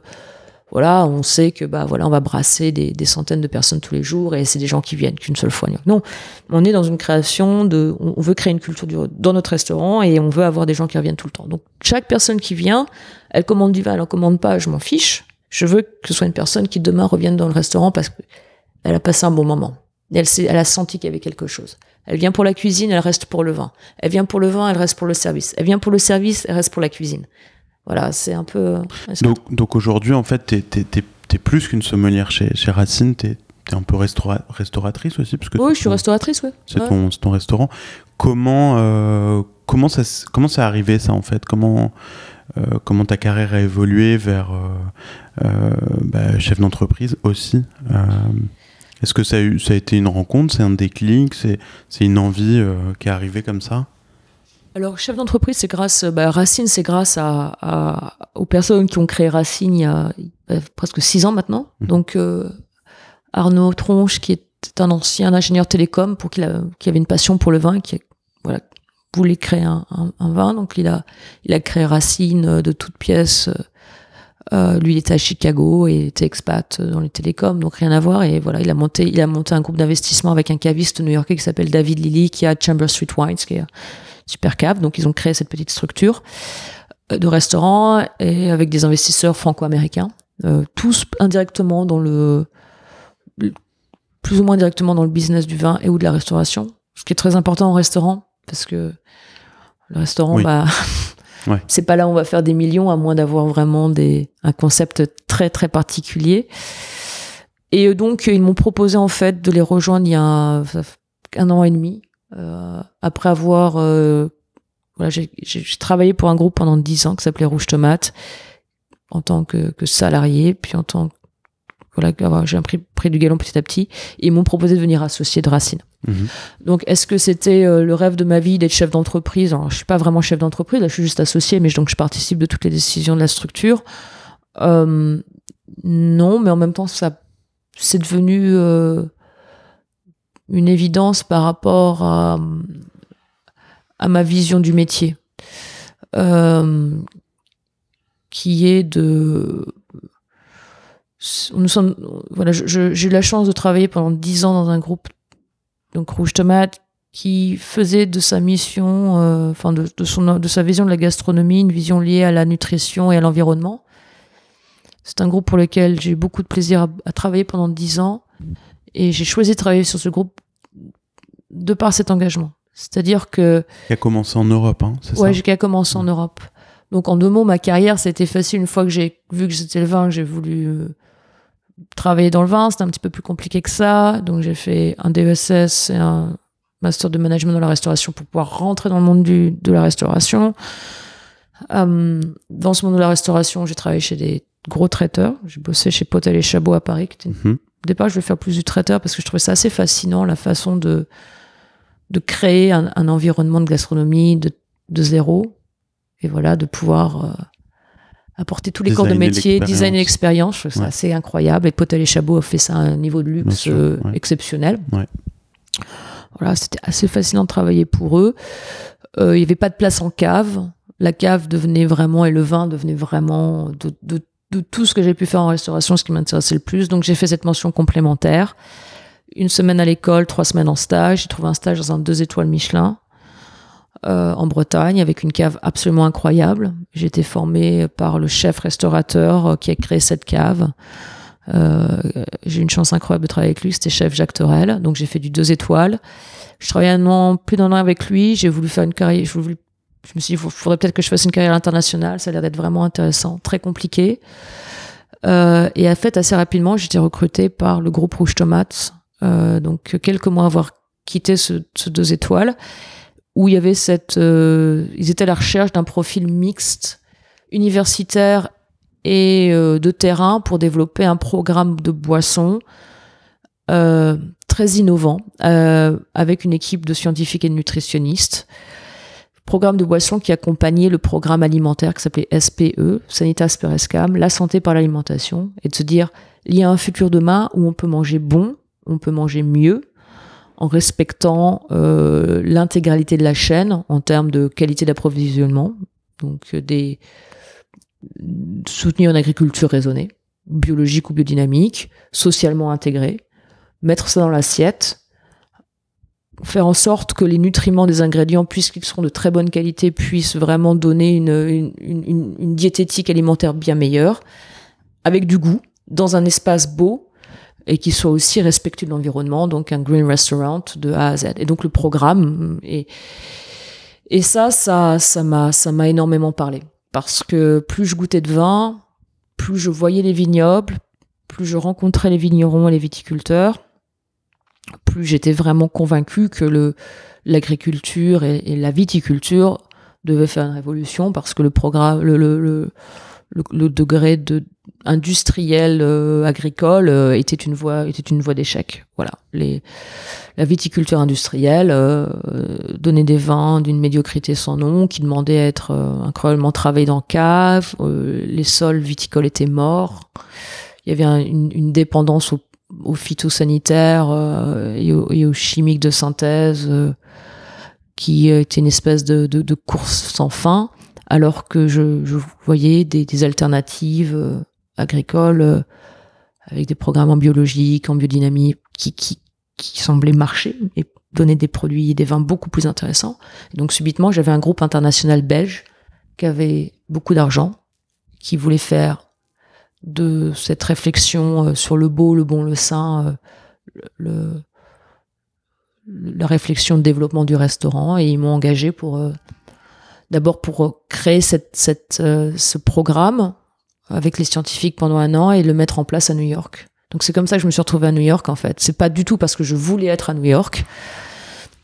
voilà, on sait que bah voilà, on va brasser des, des centaines de personnes tous les jours et c'est des gens qui viennent qu'une seule fois. Non, on est dans une création de, on veut créer une culture du, dans notre restaurant et on veut avoir des gens qui reviennent tout le temps. Donc chaque personne qui vient, elle commande du vin, elle en commande pas, je m'en fiche. Je veux que ce soit une personne qui demain revienne dans le restaurant parce qu'elle a passé un bon moment. Elle, elle a senti qu'il y avait quelque chose. Elle vient pour la cuisine, elle reste pour le vin. Elle vient pour le vin, elle reste pour le service. Elle vient pour le service, elle reste pour la cuisine. Voilà, c'est un peu. Euh, donc, donc aujourd'hui, en fait, t'es es, plus qu'une sommelière chez, chez Racine, t'es es un peu restauratrice aussi parce que Oui, je suis restauratrice, oui. C'est ton, ton, restaurant. Comment, euh, comment, ça, comment ça arrivé, ça, en fait? Comment. Euh, comment ta carrière a évolué vers bah, chef d'entreprise aussi Est-ce que ça a, eu, ça a été une rencontre, c'est un déclic, c'est une envie qui est arrivée comme ça? Alors, chef d'entreprise, c'est grâce, bah, Racine, c'est grâce à, aux personnes qui ont créé Racine il y a, presque six ans maintenant. Mmh. Donc, euh, Arnaud Tronche, qui est un ancien ingénieur télécom, pour qui, qui avait une passion pour le vin, qui voilà, voulait créer un, vin. Donc, il a, il a créé Racine euh, de toutes pièces. Euh, lui, il était à Chicago et était expat dans les télécoms, donc rien à voir. Et voilà, il a monté, il a monté un groupe d'investissement avec un caviste new-yorkais qui s'appelle David Lilly, qui a Chamber Street Wines, qui est super cave. Donc ils ont créé cette petite structure euh, de restaurant et avec des investisseurs franco-américains, euh, tous indirectement dans le, plus ou moins directement dans le business du vin et ou de la restauration, ce qui est très important en restaurant parce que le restaurant, bah, c'est pas là où on va faire des millions à moins d'avoir vraiment des, un concept très très particulier. Et donc ils m'ont proposé en fait de les rejoindre il y a un an et demi euh, après avoir euh, voilà, j'ai travaillé pour un groupe pendant dix ans qui s'appelait Rouge Tomate en tant que, que salarié, puis en tant que voilà, j'ai pris, du galon petit à petit. Et ils m'ont proposé de venir associer de Racine. Mhm. Donc, est-ce que c'était euh, le rêve de ma vie d'être chef d'entreprise? Alors, je suis pas vraiment chef d'entreprise, là, je suis juste associé, mais donc je participe de toutes les décisions de la structure. Euh, non, mais en même temps, ça, c'est devenu euh, une évidence par rapport à, à ma vision du métier, euh, qui est de... Nous sommes, voilà, j'ai eu la chance de travailler pendant dix ans dans un groupe, donc Rouge Tomate, qui faisait de sa mission, euh, enfin de, de, son, de sa vision de la gastronomie, une vision liée à la nutrition et à l'environnement. C'est un groupe pour lequel j'ai eu beaucoup de plaisir à, à travailler pendant dix ans. Et j'ai choisi de travailler sur ce groupe de par cet engagement. C'est-à-dire que. Qui a commencé en Europe, hein, c'est ouais, qui a commencé en Europe. Donc en deux mots, ma carrière, c'était facile une fois que j'ai vu que c'était le vin, j'ai voulu euh, travailler dans le vin. C'était un petit peu plus compliqué que ça. Donc j'ai fait un DESS et un master de management dans la restauration pour pouvoir rentrer dans le monde du, de la restauration. Euh, dans ce monde de la restauration, j'ai travaillé chez des gros traiteurs. J'ai bossé chez Potel et Chabot à Paris, qui mhm. Au départ, je voulais faire plus du traiteur parce que je trouvais ça assez fascinant, la façon de, de créer un, un environnement de gastronomie de, de, zéro. Et voilà, de pouvoir euh, apporter tous les corps de métier, designer l'expérience. Je trouve ça assez incroyable. Et Potel et Chabot a fait ça à un niveau de luxe euh, exceptionnel. Ouais. Voilà, c'était assez fascinant de travailler pour eux. Euh, il n'y avait pas de place en cave. La cave devenait vraiment, et le vin devenait vraiment de, de de tout ce que j'ai pu faire en restauration, ce qui m'intéressait le plus. Donc j'ai fait cette mention complémentaire. Une semaine à l'école, trois semaines en stage. J'ai trouvé un stage dans un deux étoiles Michelin euh, en Bretagne avec une cave absolument incroyable. J'ai été formée par le chef restaurateur euh, qui a créé cette cave. Euh, j'ai eu une chance incroyable de travailler avec lui, c'était chef Jacques Torel. Donc j'ai fait du deux étoiles. Je travaillais un an, plus d'un an avec lui. J'ai voulu faire une carrière, je me suis dit, il faudrait peut-être que je fasse une carrière internationale. Ça a l'air d'être vraiment intéressant, très compliqué. Euh, et en fait, assez rapidement, j'ai été recrutée par le groupe Rouge Tomates. Euh, donc, quelques mois avoir quitté ce, ce, deux étoiles, où il y avait cette, euh, ils étaient à la recherche d'un profil mixte, universitaire et euh, de terrain pour développer un programme de boissons euh, très innovant, euh, avec une équipe de scientifiques et de nutritionnistes. Programme de boisson qui accompagnait le programme alimentaire qui s'appelait SPE, Sanitas Perescam, la santé par l'alimentation, et de se dire, il y a un futur demain où on peut manger bon, on peut manger mieux, en respectant euh, l'intégralité de la chaîne en termes de qualité d'approvisionnement, donc euh, soutenir une agriculture raisonnée, biologique ou biodynamique, socialement intégrée, mettre ça dans l'assiette, faire en sorte que les nutriments des ingrédients, puisqu'ils seront de très bonne qualité, puissent vraiment donner une, une, une, diététique alimentaire bien meilleure, avec du goût, dans un espace beau, et qui soit aussi respectueux de l'environnement, donc un green restaurant de A à Z. Et donc le programme, et, et ça, ça, ça m'a, ça m'a énormément parlé. Parce que plus je goûtais de vin, plus je voyais les vignobles, plus je rencontrais les vignerons et les viticulteurs, plus j'étais vraiment convaincu que le l'agriculture et, la viticulture devaient faire une révolution parce que le programme, le, le, le degré de industriel euh, agricole euh, était une voie était une voie d'échec. Voilà, les la viticulture industrielle euh, donnait des vins d'une médiocrité sans nom qui demandaient à être euh, incroyablement travaillés dans cave. Euh, les sols viticoles étaient morts. Il y avait un, une, une dépendance au aux phytosanitaires euh, et, aux, et, aux, chimiques de synthèse qui était une espèce de, de, de, course sans fin, alors que je, je voyais des, des, alternatives euh, agricoles avec des programmes en biologique, en biodynamie, qui, semblaient marcher et donner des produits, des vins beaucoup plus intéressants. Et donc subitement, j'avais un groupe international belge qui avait beaucoup d'argent, qui voulait faire de cette réflexion euh, sur le beau, le bon, le sain, euh, la réflexion de développement du restaurant et ils m'ont engagé pour euh, d'abord pour créer cette, ce programme avec les scientifiques pendant un an et le mettre en place à New York. Donc c'est comme ça que je me suis retrouvée à New York en fait. C'est pas du tout parce que je voulais être à New York.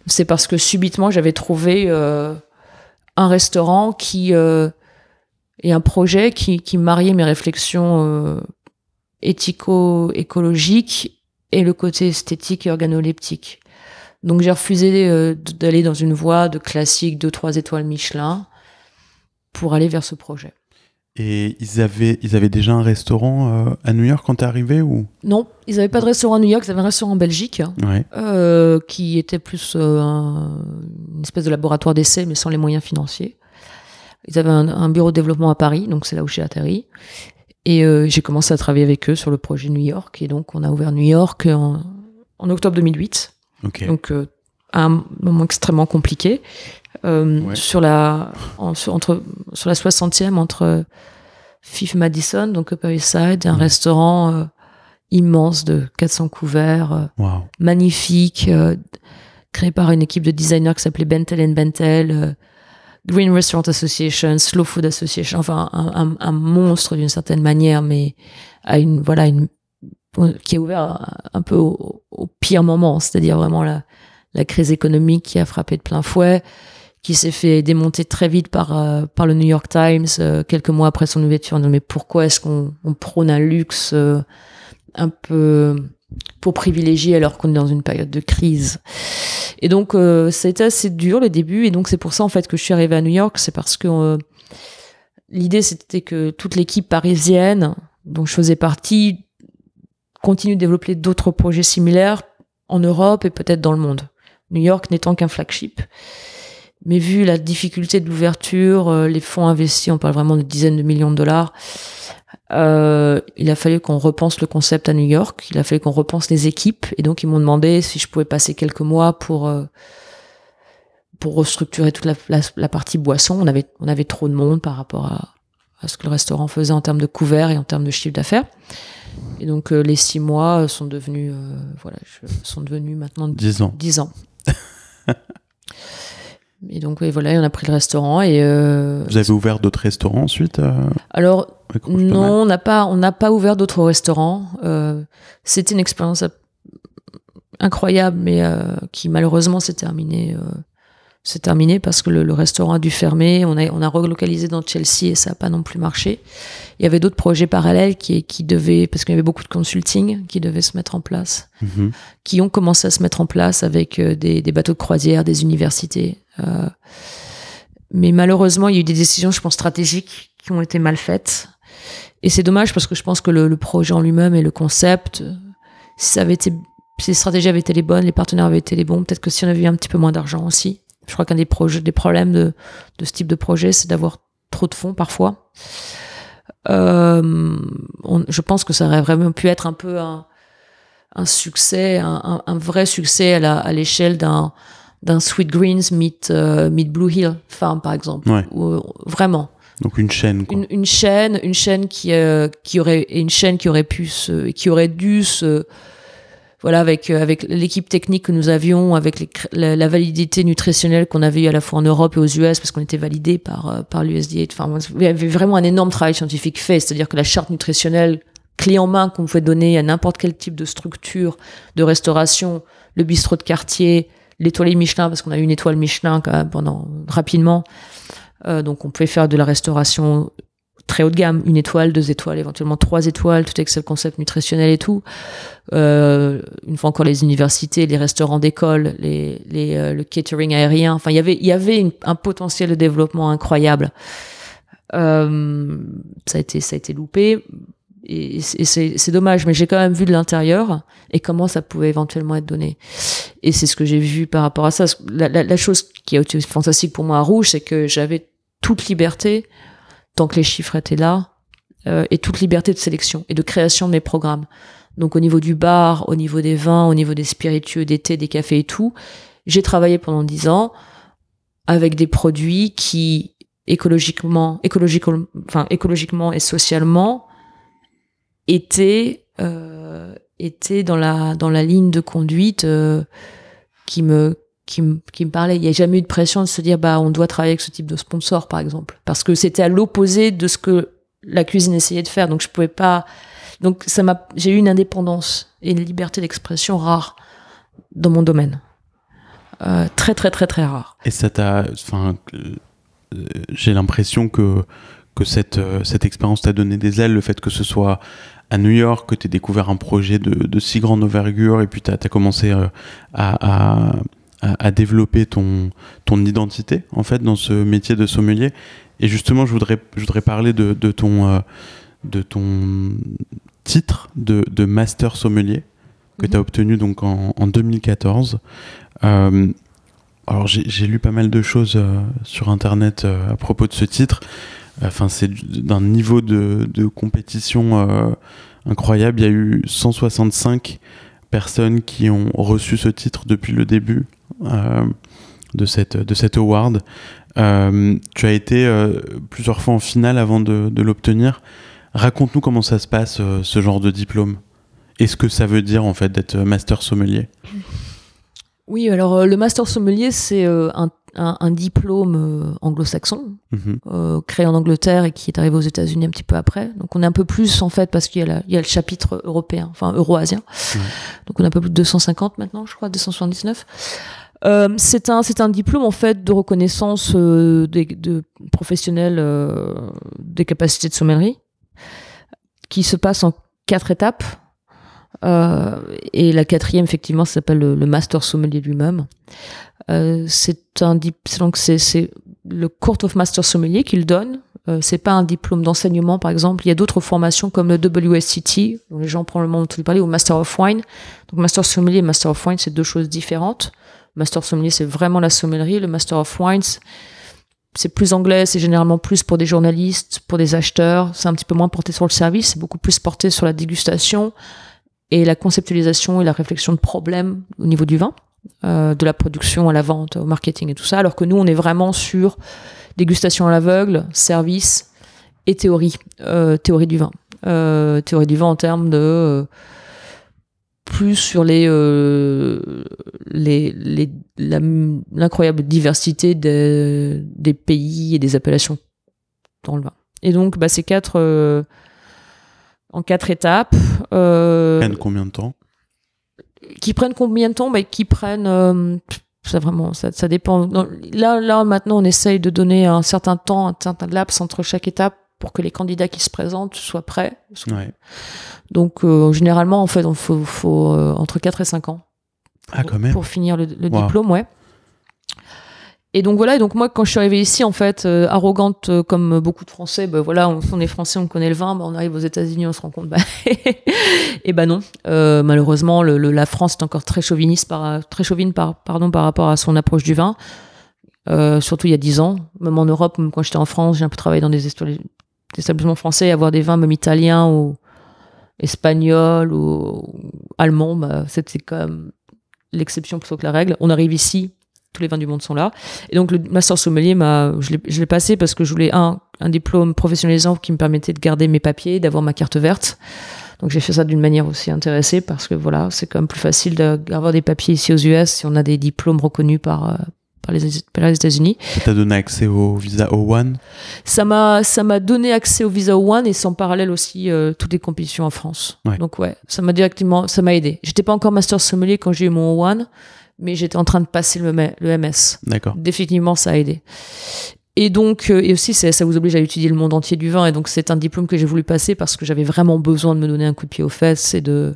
C'est parce que subitement j'avais trouvé euh, un restaurant qui euh, et un projet qui, qui mariait mes réflexions euh, éthico-écologiques et le côté esthétique et organoleptique. Donc j'ai refusé d'aller dans une voie de classique de trois étoiles Michelin pour aller vers ce projet. Et ils avaient, ils avaient déjà un restaurant euh, à New York quand t'es arrivé ou? Non, ils n'avaient pas de restaurant à New York, ils avaient un restaurant en Belgique ouais. euh, qui était plus euh, un, une espèce de laboratoire d'essai mais sans les moyens financiers. Ils avaient un, un, bureau de développement à Paris, donc c'est là où j'ai atterri. Et j'ai commencé à travailler avec eux sur le projet New York. Et donc, on a ouvert New York en, en octobre 2008. Okay. Donc, à un moment extrêmement compliqué. Euh, ouais. sur, la, en, sur, entre, sur la 60e, entre Fifth Madison, donc Upper East Side, un restaurant euh, immense de 400 couverts, wow. magnifique, créé par une équipe de designers qui s'appelait Bentel Bentel Green Restaurant Association, Slow Food Association, enfin un, un, un monstre d'une certaine manière, mais à une voilà une qui est ouvert un peu au, au pire moment, c'est-à-dire vraiment la, la crise économique qui a frappé de plein fouet, qui s'est fait démonter très vite par euh, par le New York Times euh, quelques mois après son ouverture. Mais pourquoi est-ce qu'on on prône un luxe euh, un peu pour privilégier alors qu'on est dans une période de crise? Et donc euh, c'était assez dur le début et donc c'est pour ça en fait que je suis arrivée à New York, c'est parce que l'idée c'était que toute l'équipe parisienne dont je faisais partie continue de développer d'autres projets similaires en Europe et peut-être dans le monde. New York n'étant qu'un flagship. Mais vu la difficulté de l'ouverture, euh, les fonds investis, on parle vraiment de dizaines de millions de dollars, euh, il a fallu qu'on repense le concept à New York, il a fallu qu'on repense les équipes, et donc ils m'ont demandé si je pouvais passer quelques mois pour euh, pour restructurer toute la, la, la, partie boisson. On avait on avait trop de monde par rapport à, à ce que le restaurant faisait en termes de couverts et en termes de chiffre d'affaires. Et donc euh, les six mois sont devenus voilà sont devenus maintenant dix ans. Dix ans. Et donc, oui, voilà, on a pris le restaurant. Et, euh, Vous avez ouvert d'autres restaurants ensuite euh, alors, non, on n'a pas, on n'a pas ouvert d'autres restaurants. Euh, C'était une expérience incroyable, mais qui malheureusement s'est terminée. S'est terminée parce que le, le restaurant a dû fermer. On a, on a relocalisé dans Chelsea et ça n'a pas non plus marché. Il y avait d'autres projets parallèles qui, qui devaient, parce qu'il y avait beaucoup de consulting qui devaient se mettre en place, Mhm. qui ont commencé à se mettre en place avec euh, des, des bateaux de croisière, des universités. Euh, mais malheureusement, il y a eu des décisions, je pense, stratégiques qui ont été mal faites. Et c'est dommage parce que je pense que le, le projet en lui-même et le concept, si ça avait été, si les stratégies avaient été les bonnes, les partenaires avaient été les bons, peut-être que si on avait eu un petit peu moins d'argent aussi. Je crois qu'un des des problèmes de, de ce type de projet, c'est d'avoir trop de fonds parfois. Euh, on- je pense que ça aurait vraiment pu être un peu un, un succès, un, vrai succès à l'échelle d'un Sweet Greens meet, euh, meet Blue Hill Farm par exemple. Ouais. Où, vraiment Donc une chaîne. Quoi. une, une chaîne, une chaîne qui euh, qui aurait une chaîne qui aurait pu se, qui aurait dû se voilà avec euh, avec l'équipe technique que nous avions, avec la, validité nutritionnelle qu'on avait eu à la fois en Europe et aux US parce qu'on était validé par euh, par l'USDA. Enfin, il y avait vraiment un énorme travail scientifique fait, c'est-à-dire que la charte nutritionnelle clé en main qu'on pouvait donner à n'importe quel type de structure de restauration, le bistrot de quartier, l'étoilé Michelin parce qu'on a eu une étoile Michelin quand même pendant rapidement. Euh, donc on pouvait faire de la restauration très haut de gamme, une étoile, deux étoiles, éventuellement trois étoiles, tout avec ce concept nutritionnel et tout. Euh, une fois encore les universités, les restaurants d'école, les, les, euh, le catering aérien. Enfin, il y avait, il y avait un potentiel de développement incroyable. Euh, ça a été, ça a été loupé. Et, et c'est c'est dommage, mais j'ai quand même vu de l'intérieur et comment ça pouvait éventuellement être donné. Et c'est ce que j'ai vu par rapport à ça. La, la, la chose qui a été fantastique pour moi à Rouge, c'est que j'avais toute liberté, tant que les chiffres étaient là, euh, et toute liberté de sélection et de création de mes programmes. Donc au niveau du bar, au niveau des vins, au niveau des spiritueux, des thés, des cafés et tout, j'ai travaillé pendant dix ans avec des produits qui écologiquement, écologiquement, enfin écologiquement et socialement étaient euh, étaient dans la dans la ligne de conduite euh, qui me qui me, parlait. Il n'y a jamais eu de pression de se dire, bah, on doit travailler avec ce type de sponsor, par exemple. Parce que c'était à l'opposé de ce que la cuisine essayait de faire. Donc, je pouvais pas. Donc, ça m'a, j'ai eu une indépendance et une liberté d'expression rare dans mon domaine. Euh, très, très, très, très rare. Et ça t'a. Enfin, euh, j'ai l'impression que, que cette, euh, cette expérience t'a donné des ailes, le fait que ce soit à New York, que tu découvert un projet de, de si grande envergure et puis tu as, commencé à, à, à, développer ton, ton identité, en fait, dans ce métier de sommelier. Et justement, je voudrais, je voudrais parler de, de ton, euh, de ton titre de, de master sommelier que Mhm. tu as obtenu donc en, en 2014. Euh, alors j'ai lu pas mal de choses euh, sur internet euh, à propos de ce titre. Enfin, c'est du- d'un niveau de, de compétition incroyable. Il y a eu 165 personnes qui ont reçu ce titre depuis le début de, cette, de cet award. Euh, tu as été euh, plusieurs fois en finale avant de, l'obtenir. Raconte-nous comment ça se passe, euh, ce genre de diplôme. Et ce que ça veut dire, en fait, d'être master sommelier? Oui, alors euh, le master sommelier, c'est euh, un, un, un diplôme euh, anglo-saxon Mhm. euh, créé en Angleterre et qui est arrivé aux États-Unis un petit peu après. Donc on est un peu plus en fait parce qu'il y, a y le chapitre européen, enfin euro-asien. Ouais. Donc on a un peu plus de 250 maintenant, je crois, 279. Euh, c'est un c'est un diplôme en fait de reconnaissance euh, des de professionnels euh, des capacités de sommellerie qui se passe en quatre étapes. Euh, et la quatrième, effectivement, s'appelle le, master sommelier lui-même. Euh, c'est un donc c'est le Court of Master Sommelier qui le donne. Euh, c'est pas un diplôme d'enseignement, par exemple. Il y a d'autres formations comme le WSCT, dont les gens ont probablement entendu parler, ou Master of Wine. Donc Master Sommelier et Master of Wine, c'est deux choses différentes. Master Sommelier, c'est vraiment la sommellerie. Le Master of Wines, c'est plus anglais, c'est généralement plus pour des journalistes, pour des acheteurs. C'est un petit peu moins porté sur le service, c'est beaucoup plus porté sur la dégustation et la conceptualisation et la réflexion de problèmes au niveau du vin, euh, de la production à la vente, au marketing et tout ça. Alors que nous, on est vraiment sur dégustation à l'aveugle, service et théorie, euh, théorie du vin. Euh, théorie du vin en termes de plus sur les, l'incroyable diversité des, pays et des appellations dans le vin. Et donc, bah, ces quatre en quatre étapes. euh, Prennent combien de temps? qui prennent combien de temps? Bah, Qui prennent. euh, ça vraiment, ça, ça dépend. Là, là, maintenant, on essaye de donner un certain temps, un certain laps entre chaque étape pour que les candidats qui se présentent soient prêts. Ouais. Donc, euh, généralement, en fait, il faut, faut euh, entre 4 et 5 ans Ah, quand même. pour finir le, le Wow. diplôme, ouais. Et donc voilà, et donc moi quand je suis arrivée ici, en fait, euh, arrogante euh, comme beaucoup de Français, ben voilà, on, est Français, on connaît le vin, ben on arrive aux États-Unis, on se rend compte, bah, et ben non, Euh, malheureusement, la France est encore très chauviniste par très chauvine par pardon par rapport à son approche du vin, surtout il y a 10 ans, même en Europe, même quand j'étais en France, j'ai un peu travaillé dans des, établissements français, avoir des vins même italiens ou espagnols ou, ou allemands, bah, c'était quand même l'exception plutôt que la règle. On arrive ici, tous les vins du monde sont là. Et donc le master sommelier, m'a, je l'ai, passé parce que je voulais un, un diplôme professionnalisant qui me permettait de garder mes papiers, d'avoir ma carte verte. Donc j'ai fait ça d'une manière aussi intéressée parce que voilà, c'est quand même plus facile d'avoir des papiers ici aux US si on a des diplômes reconnus par, euh, par, les, États-Unis. Ça t'a donné accès au visa O1 Ça m'a, ça m'a donné accès au Visa One et sans parallèle aussi euh, toutes les compétitions en France. Ouais. Donc ouais, ça m'a directement, ça m'a aidé. J'étais pas encore master sommelier quand j'ai eu mon One, mais j'étais en train de passer le, le MS. D'accord. Définitivement, ça a aidé. Et donc, euh, et aussi, ça vous oblige à étudier le monde entier du vin. Et donc, c'est un diplôme que j'ai voulu passer parce que j'avais vraiment besoin de me donner un coup de pied aux fesses et de,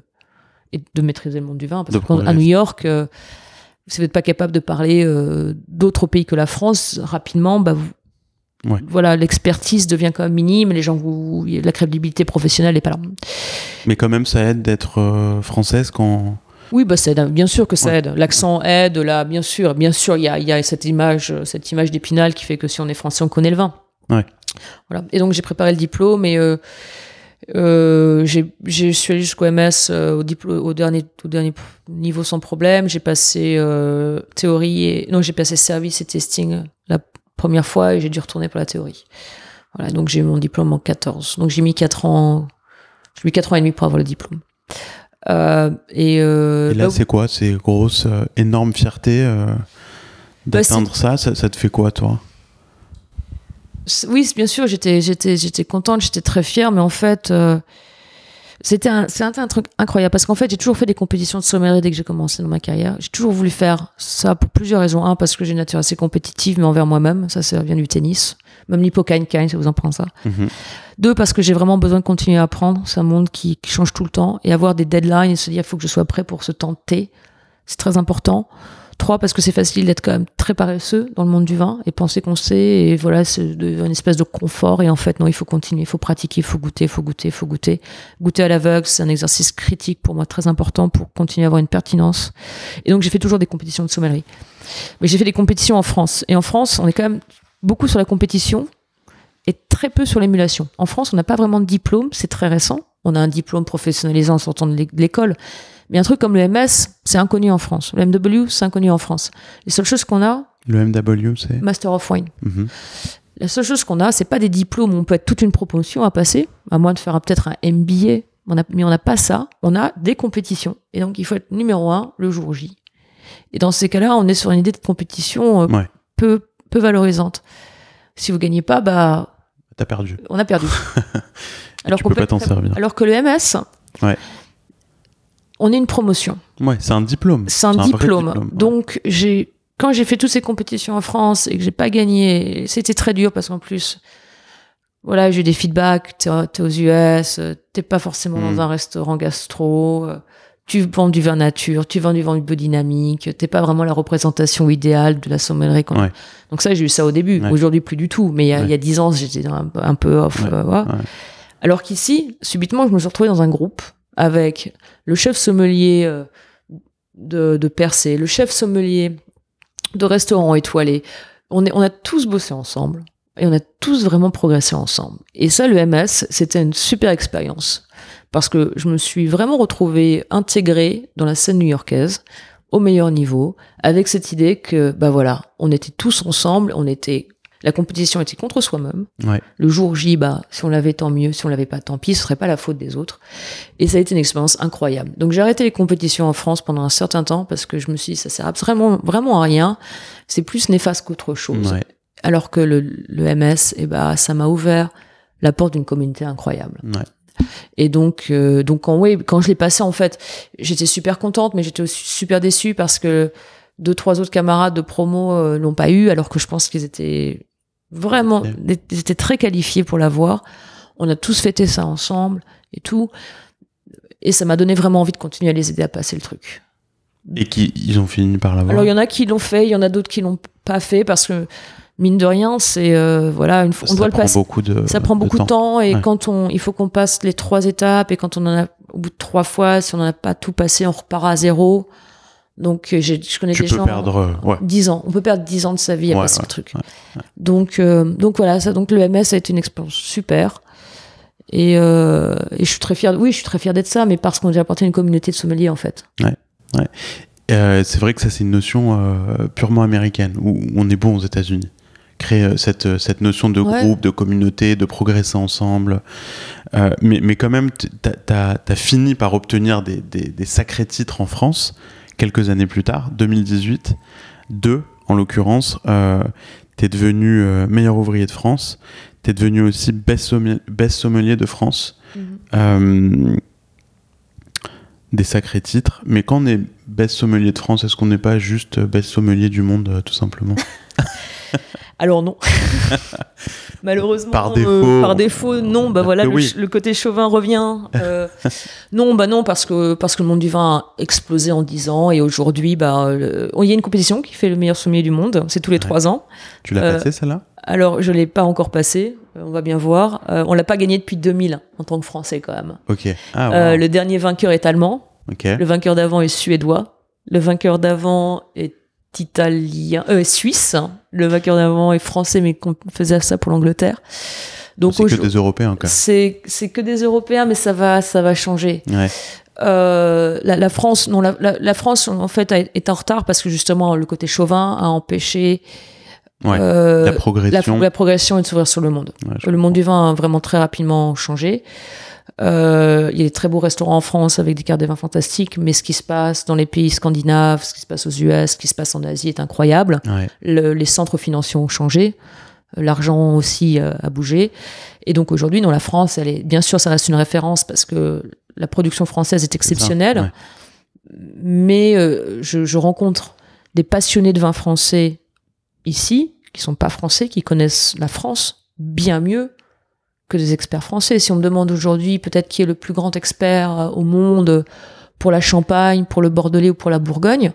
et de maîtriser le monde du vin. Parce De que quand- à progresser. New York, euh, si vous n'êtes pas capable de parler euh, d'autres pays que la France, rapidement, bah, vous, Ouais. voilà, l'expertise devient quand même minime. Les gens, vous, la crédibilité professionnelle n'est pas là. Mais quand même, ça aide d'être euh, française quand. Oui, bah ça aide, bien sûr que ça Ouais. aide. L'accent aide, là, bien sûr, bien sûr, il y a, il y a cette image, cette image d'épinal qui fait que si on est français, on connaît le vin. Ouais. Voilà. Et donc j'ai préparé le diplôme et euh, euh, je suis allée jusqu'au MS euh, au, diplôme, au dernier, au dernier niveau sans problème. J'ai passé euh, théorie et non, j'ai passé service et testing la première fois et j'ai dû retourner pour la théorie. Voilà, donc j'ai eu mon diplôme en 14. Donc j'ai mis 4 ans, j'ai mis 4 ans et demi pour avoir le diplôme. Euh, et, euh, Et là, bah, c'est quoi? C'est grosse, euh, énorme fierté euh, Bah, d'atteindre ça, ça Ça te fait quoi, toi? Oui, bien sûr, j'étais, j'étais, j'étais contente, j'étais très fière, mais en fait, c'était un, un truc incroyable parce qu'en fait, j'ai toujours fait des compétitions de sommellerie dès que j'ai commencé dans ma carrière. J'ai toujours voulu faire ça pour plusieurs raisons. Un, parce que j'ai une nature assez compétitive, mais envers moi-même. Ça, ça vient du tennis. Même l'hippocane, ça vous en prend ça. Mhm. Deux, parce que j'ai vraiment besoin de continuer à apprendre. C'est un monde qui, qui change tout le temps. Et avoir des deadlines et se dire, il faut que je sois prêt pour ce temps T. C'est très important. Trois, parce que c'est facile d'être quand même très paresseux dans le monde du vin et penser qu'on sait. Et voilà, c'est une espèce de confort. Et en fait, non, il faut continuer, il faut pratiquer, il faut goûter, il faut goûter, il faut goûter. Goûter à l'aveugle, c'est un exercice critique pour moi, très important pour continuer à avoir une pertinence. Et donc, j'ai fait toujours des compétitions de sommellerie. Mais j'ai fait des compétitions en France. Et en France, on est quand même beaucoup sur la compétition et très peu sur l'émulation. En France, on n'a pas vraiment de diplôme, c'est très récent. On a un diplôme professionnalisant en sortant de l'école. Mais un truc comme le MS, c'est inconnu en France. Le MW, c'est inconnu en France. Les seules choses qu'on a, Le MW, c'est. Master of Wine. Mhm. La seule chose qu'on a, c'est pas des diplômes où on peut être toute une promotion à passer, à moins de faire peut-être un MBA. On a, mais on n'a pas ça. On a des compétitions. Et donc, il faut être numéro un le jour J. Et dans ces cas-là, on est sur une idée de compétition euh, Ouais. peu, peu valorisante. Si vous gagnez pas, bah, T'as perdu. on a perdu. tu peux pas t'en servir. alors que le MS, Ouais. On est une promotion. Ouais, c'est un diplôme. C'est un, diplôme. ouais. Donc, j'ai, quand j'ai fait toutes ces compétitions en France et que j'ai pas gagné, c'était très dur parce qu'en plus, voilà, j'ai eu des feedbacks. T'es, t'es aux US, t'es pas forcément dans un restaurant gastro. Tu vends du vin nature, tu vends du vin biodynamique, t'es pas vraiment la représentation idéale de la sommellerie. qu'on- Ouais. Donc ça, j'ai eu ça au début. Ouais. Aujourd'hui, plus du tout. Mais il y a, Ouais. il y a 10 ans, j'étais un, un peu off. Euh. Alors qu'ici, subitement, je me suis retrouvée dans un groupe avec le chef sommelier euh, de, de Percé, le chef sommelier de restaurant étoilé. On, est, on a tous bossé ensemble et on a tous vraiment progressé ensemble. Et ça, le MS, c'était une super expérience parce que je me suis vraiment retrouvée intégrée dans la scène new-yorkaise au meilleur niveau avec cette idée que, bah voilà, on était tous ensemble, on était La compétition était contre soi-même. Ouais. Le jour J, bah, si on l'avait, tant mieux. Si on l'avait pas, tant pis. Ce serait pas la faute des autres. Et ça a été une expérience incroyable. Donc, j'ai arrêté les compétitions en France pendant un certain temps parce que je me suis dit, ça sert vraiment, vraiment à rien. C'est plus néfaste qu'autre chose. Ouais. Alors que le, le MS, eh bah, ça m'a ouvert la porte d'une communauté incroyable. Ouais. Et donc, euh, donc quand, oui, quand je l'ai passé, en fait, j'étais super contente, mais j'étais aussi super déçue parce que deux, trois autres camarades de promo euh, l'ont pas eu, alors que je pense qu'ils étaient vraiment, ils étaient très qualifiés pour l'avoir. On a tous fêté ça ensemble et tout. Et ça m'a donné vraiment envie de continuer à les aider à passer le truc. Et qui ils ont fini par l'avoir. Alors il y en a qui l'ont fait, il y en a d'autres qui l'ont pas fait parce que mine de rien, c'est euh, voilà, une fois, on doit le prend passer. beaucoup de Ça prend beaucoup de temps, et Ouais. quand on, il faut qu'on passe les trois étapes et quand on en a au bout de trois fois, si on n'en a pas tout passé, on repart à zéro. Donc euh, j'ai- je connais Tu des peux gens. perdre euh, ouais. 10 ans. On peut perdre 10 ans de sa vie à Ouais, passer ouais, le truc. ouais, Donc, euh, donc voilà, ça, donc le MS a été une expérience super. Et, euh, et je suis très fière, oui, je suis très fière d'être ça, mais parce qu'on a apporté une communauté de sommeliers, en fait. Euh, c'est vrai que ça c'est une notion euh, purement américaine où on est bon aux États-Unis. Créer euh, cette, euh, cette notion de Ouais. groupe, de communauté, de progresser ensemble. Euh, mais, mais quand même, t- t'as- t'as as fini par obtenir des, des, des sacrés titres en France quelques années plus tard, 2018. Deux, en l'occurrence, euh, t'es devenu euh, meilleur ouvrier de France. T'es devenu aussi best, sommelier- best sommelier de France. Euh, des sacrés titres. Mais quand on est best sommelier de France, est-ce qu'on n'est pas juste best sommelier du monde, euh, tout simplement? Alors non. Malheureusement, Par euh, défaut. par défaut, non. Bah voilà, le, Oui. le côté chauvin revient. Euh, non, bah non, parce que parce que le monde du vin a explosé en 10 ans et aujourd'hui, bah, il y a une compétition qui fait le meilleur sommelier du monde. C'est tous les Ouais. trois ans. Tu l'as Euh, passé celle-là? Alors, je l'ai pas encore passé. euh, On va bien voir. Euh, on l'a pas gagné depuis 2000 en tant que Français quand même. Ok. Ah, Euh, wow. le dernier vainqueur est allemand. Le vainqueur d'avant est suédois. Le vainqueur d'avant est italien, euh, suisse. Le vainqueur d'avant est français, mais qu'on faisait ça pour l'Angleterre. Donc C'est que des Européens, quand c'est c'est que des Européens, mais ça va ça va changer. Ouais. Euh, la, la France, non, la, la- la France en fait est en retard parce que justement le côté chauvin a empêché Ouais. euh, la progression. la progression et de s'ouvrir sur le monde. Ouais, Le monde du vin a vraiment très rapidement changé. Euh, il y a des très beaux restaurants en France avec des cartes de vin fantastiques, mais ce qui se passe dans les pays scandinaves, ce qui se passe aux US, ce qui se passe en Asie est incroyable. Ouais. Le- les centres financiers ont changé, euh, l'argent aussi euh, a bougé. Et donc aujourd'hui, dans la France, elle est, bien sûr, ça reste une référence parce que la production française est ça, exceptionnelle ouais. mais euh, je, je rencontre des passionnés de vin français ici, qui sont pas français, qui connaissent la France bien mieux que des experts français. Si on me demande aujourd'hui peut-être qui est le plus grand expert euh, au monde pour la Champagne, pour le Bordelais ou pour la Bourgogne,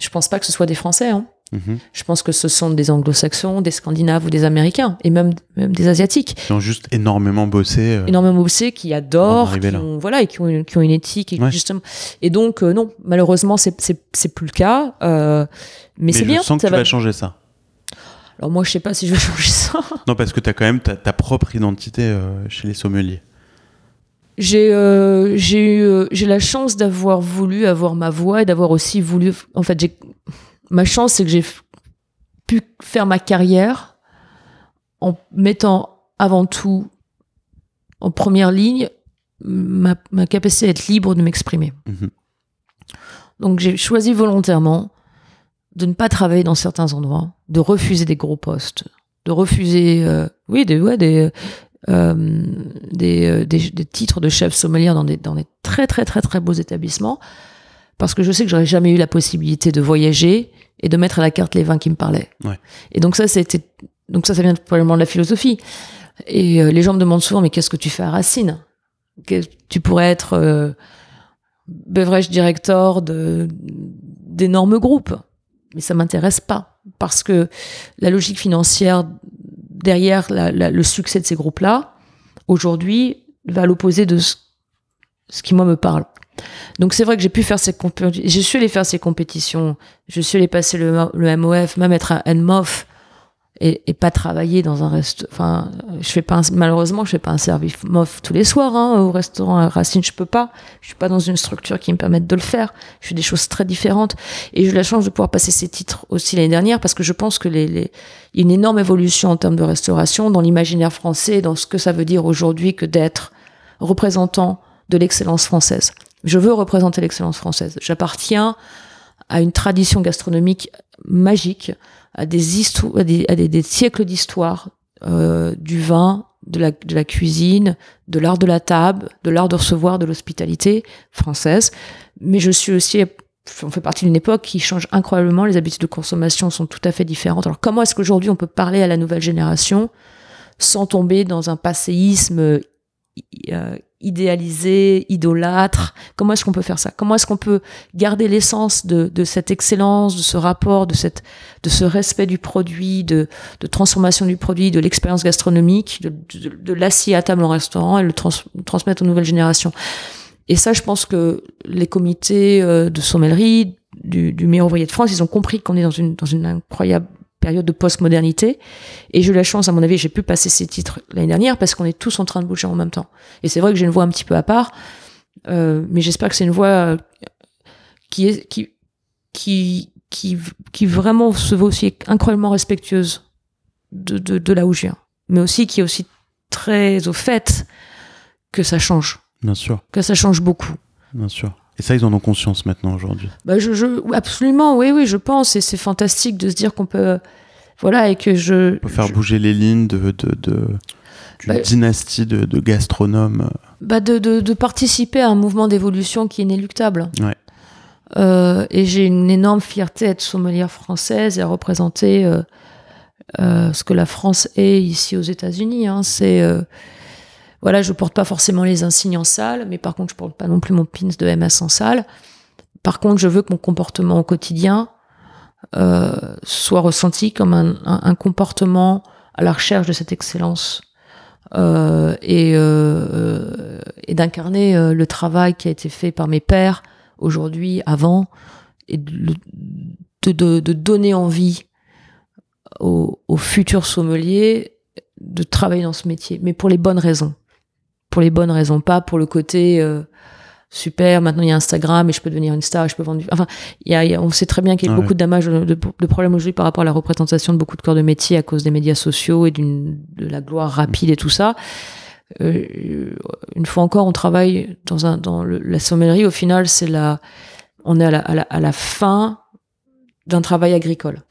je pense pas que ce soit des Français. hein. Mhm. Je pense que ce sont des Anglo-Saxons, des Scandinaves ou des Américains, et même, même des Asiatiques Qui ont juste énormément bossé. euh, énormément bossé, qui adorent, qui ont, voilà, et qui ont, une, qui ont une éthique. Et, Ouais. justement, et donc, euh, non, malheureusement, c'est, plus le cas. euh, mais, mais c'est je bien. sens que ça tu va- vas changer ça. Alors moi, je sais pas si je vais changer ça. Non, parce que tu as quand même ta, ta propre identité euh, chez les sommeliers. J'ai, euh, j'ai eu, euh, j'ai la chance d'avoir voulu avoir ma voix et d'avoir aussi voulu. En fait, j'ai, ma chance, c'est que j'ai pu faire ma carrière en mettant avant tout en première ligne ma, ma capacité à être libre de m'exprimer. Mhm. Donc j'ai choisi volontairement de ne pas travailler dans certains endroits, de refuser des gros postes, de refuser, euh, oui, des, ouais, des, euh, des, euh, des, des titres de chef sommelier dans des, dans des très très très très beaux établissements, parce que je sais que j'aurais jamais eu la possibilité de voyager et de mettre à la carte les vins qui me parlaient. Ouais. Et donc ça, c'était, donc ça, ça vient probablement de la philosophie. Et euh, les gens me demandent souvent, mais qu'est-ce que tu fais à Racine? Que- Tu pourrais être beverage director de d'énormes groupes, mais ça m'intéresse pas parce que la logique financière derrière le succès de ces groupes-là, aujourd'hui, va à l'opposé de ce, qui moi me parle. Donc c'est vrai que j'ai pu faire ces compétitions, je suis allé faire ces compétitions, je suis allé passer le, le MOF, même être à NMOF et, pas travailler dans un reste. Enfin, je fais pas malheureusement, je fais pas un service mof tous les soirs hein, au restaurant à Racine. Je peux pas. Je suis pas dans une structure qui me permette de le faire. Je fais des choses très différentes et j'ai eu la chance de pouvoir passer ces titres aussi l'année dernière parce que je pense que les, les... il y a une énorme évolution en termes de restauration dans l'imaginaire français, dans ce que ça veut dire aujourd'hui que d'être représentant de l'excellence française. Je veux représenter l'excellence française. J'appartiens à une tradition gastronomique magique à des, histoires, à des, siècles d'histoire euh, du vin, de la, de la cuisine, de l'art de la table, de l'art de recevoir, de l'hospitalité française. Mais je suis aussi, on fait partie d'une époque qui change incroyablement. Les habitudes de consommation sont tout à fait différentes. Alors comment est-ce qu'aujourd'hui on peut parler à la nouvelle génération sans tomber dans un passéisme euh, idéalisé, idolâtre. Comment est-ce qu'on peut faire ça? Comment est-ce qu'on peut garder l'essence de, de, cette excellence, de ce rapport, de, cette, de ce respect du produit, de, de transformation du produit, de l'expérience gastronomique, de, de, l'assiette à table en restaurant et le transmettre aux nouvelles générations? Et ça, je pense que les comités euh, de sommellerie, du, du meilleur ouvrier de France, ils ont compris qu'on est dans une, dans une incroyable période de postmodernité. Et j'ai eu la chance, à mon avis, j'ai pu passer ces titres l'année dernière parce qu'on est tous en train de bouger en même temps. Et c'est vrai que j'ai une voix un petit peu à part, euh, mais j'espère que c'est une voix euh, qui est qui qui qui qui vraiment se veut aussi incroyablement respectueuse de, de, de là où je viens, mais aussi qui est aussi très au fait que ça change. Bien sûr. Que ça change beaucoup. Bien sûr. Et ça, ils en ont conscience maintenant aujourd'hui. Bah je, je, absolument, oui, oui, je pense. Et c'est fantastique de se dire qu'on peut, voilà, et que je. On peut faire bouger les lignes de, de, de d'une bah, dynastie de, de gastronomes. Bah de, de, de, participer à un mouvement d'évolution qui est inéluctable. Ouais. Euh, et j'ai une énorme fierté à être sommelière française et à représenter euh, euh, ce que la France est ici aux États-Unis. Hein. C'est voilà, je porte pas forcément les insignes en salle, mais par contre, je porte pas non plus mon pins de MS en salle. Par contre, je veux que mon comportement au quotidien euh, soit ressenti comme un, comportement à la recherche de cette excellence euh, et, euh, et d'incarner le travail qui a été fait par mes pères aujourd'hui, avant, et de donner envie aux, aux futurs sommeliers de travailler dans ce métier, mais pour les bonnes raisons pour les bonnes raisons, pas pour le côté euh, super. Maintenant il y a Instagram et je peux devenir une star, je peux vendre. Du... Enfin, il y a, on sait très bien qu'il y a beaucoup de, de, problèmes aujourd'hui par rapport à la représentation de beaucoup de corps de métier à cause des médias sociaux et d'une de la gloire rapide et tout ça. Euh, une fois encore, on travaille dans un dans la sommellerie. Au final, c'est la, on est à la, à la, à la fin d'un travail agricole.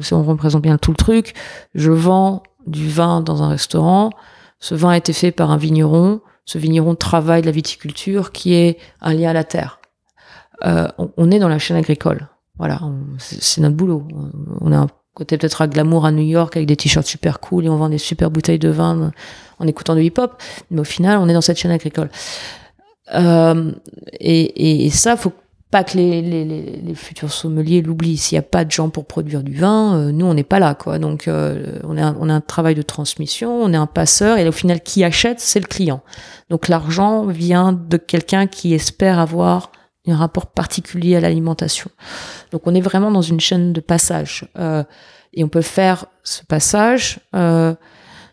Si on représente bien tout le truc, je vends du vin dans un restaurant ce vin a été fait par un vigneron. Ce vigneron travaille la viticulture qui est un lien à la terre. Euh, on, est dans la chaîne agricole. Voilà, c'est notre boulot. On a un côté peut-être à glamour à New York avec des t-shirts super cool et on vend des super bouteilles de vin en écoutant du hip-hop. Mais au final, on est dans cette chaîne agricole. Euh, et, et, ça, faut pas que les, les, les, futurs sommeliers l'oublient. S'il n'y a pas de gens pour produire du vin, euh, nous, on n'est pas là. quoi. Donc, euh, on, a, on a un travail de transmission, on est un passeur, et au final, qui achète, c'est le client. Donc, l'argent vient de quelqu'un qui espère avoir un rapport particulier à l'alimentation. Donc, on est vraiment dans une chaîne de passage. Euh, et on peut faire ce passage, on,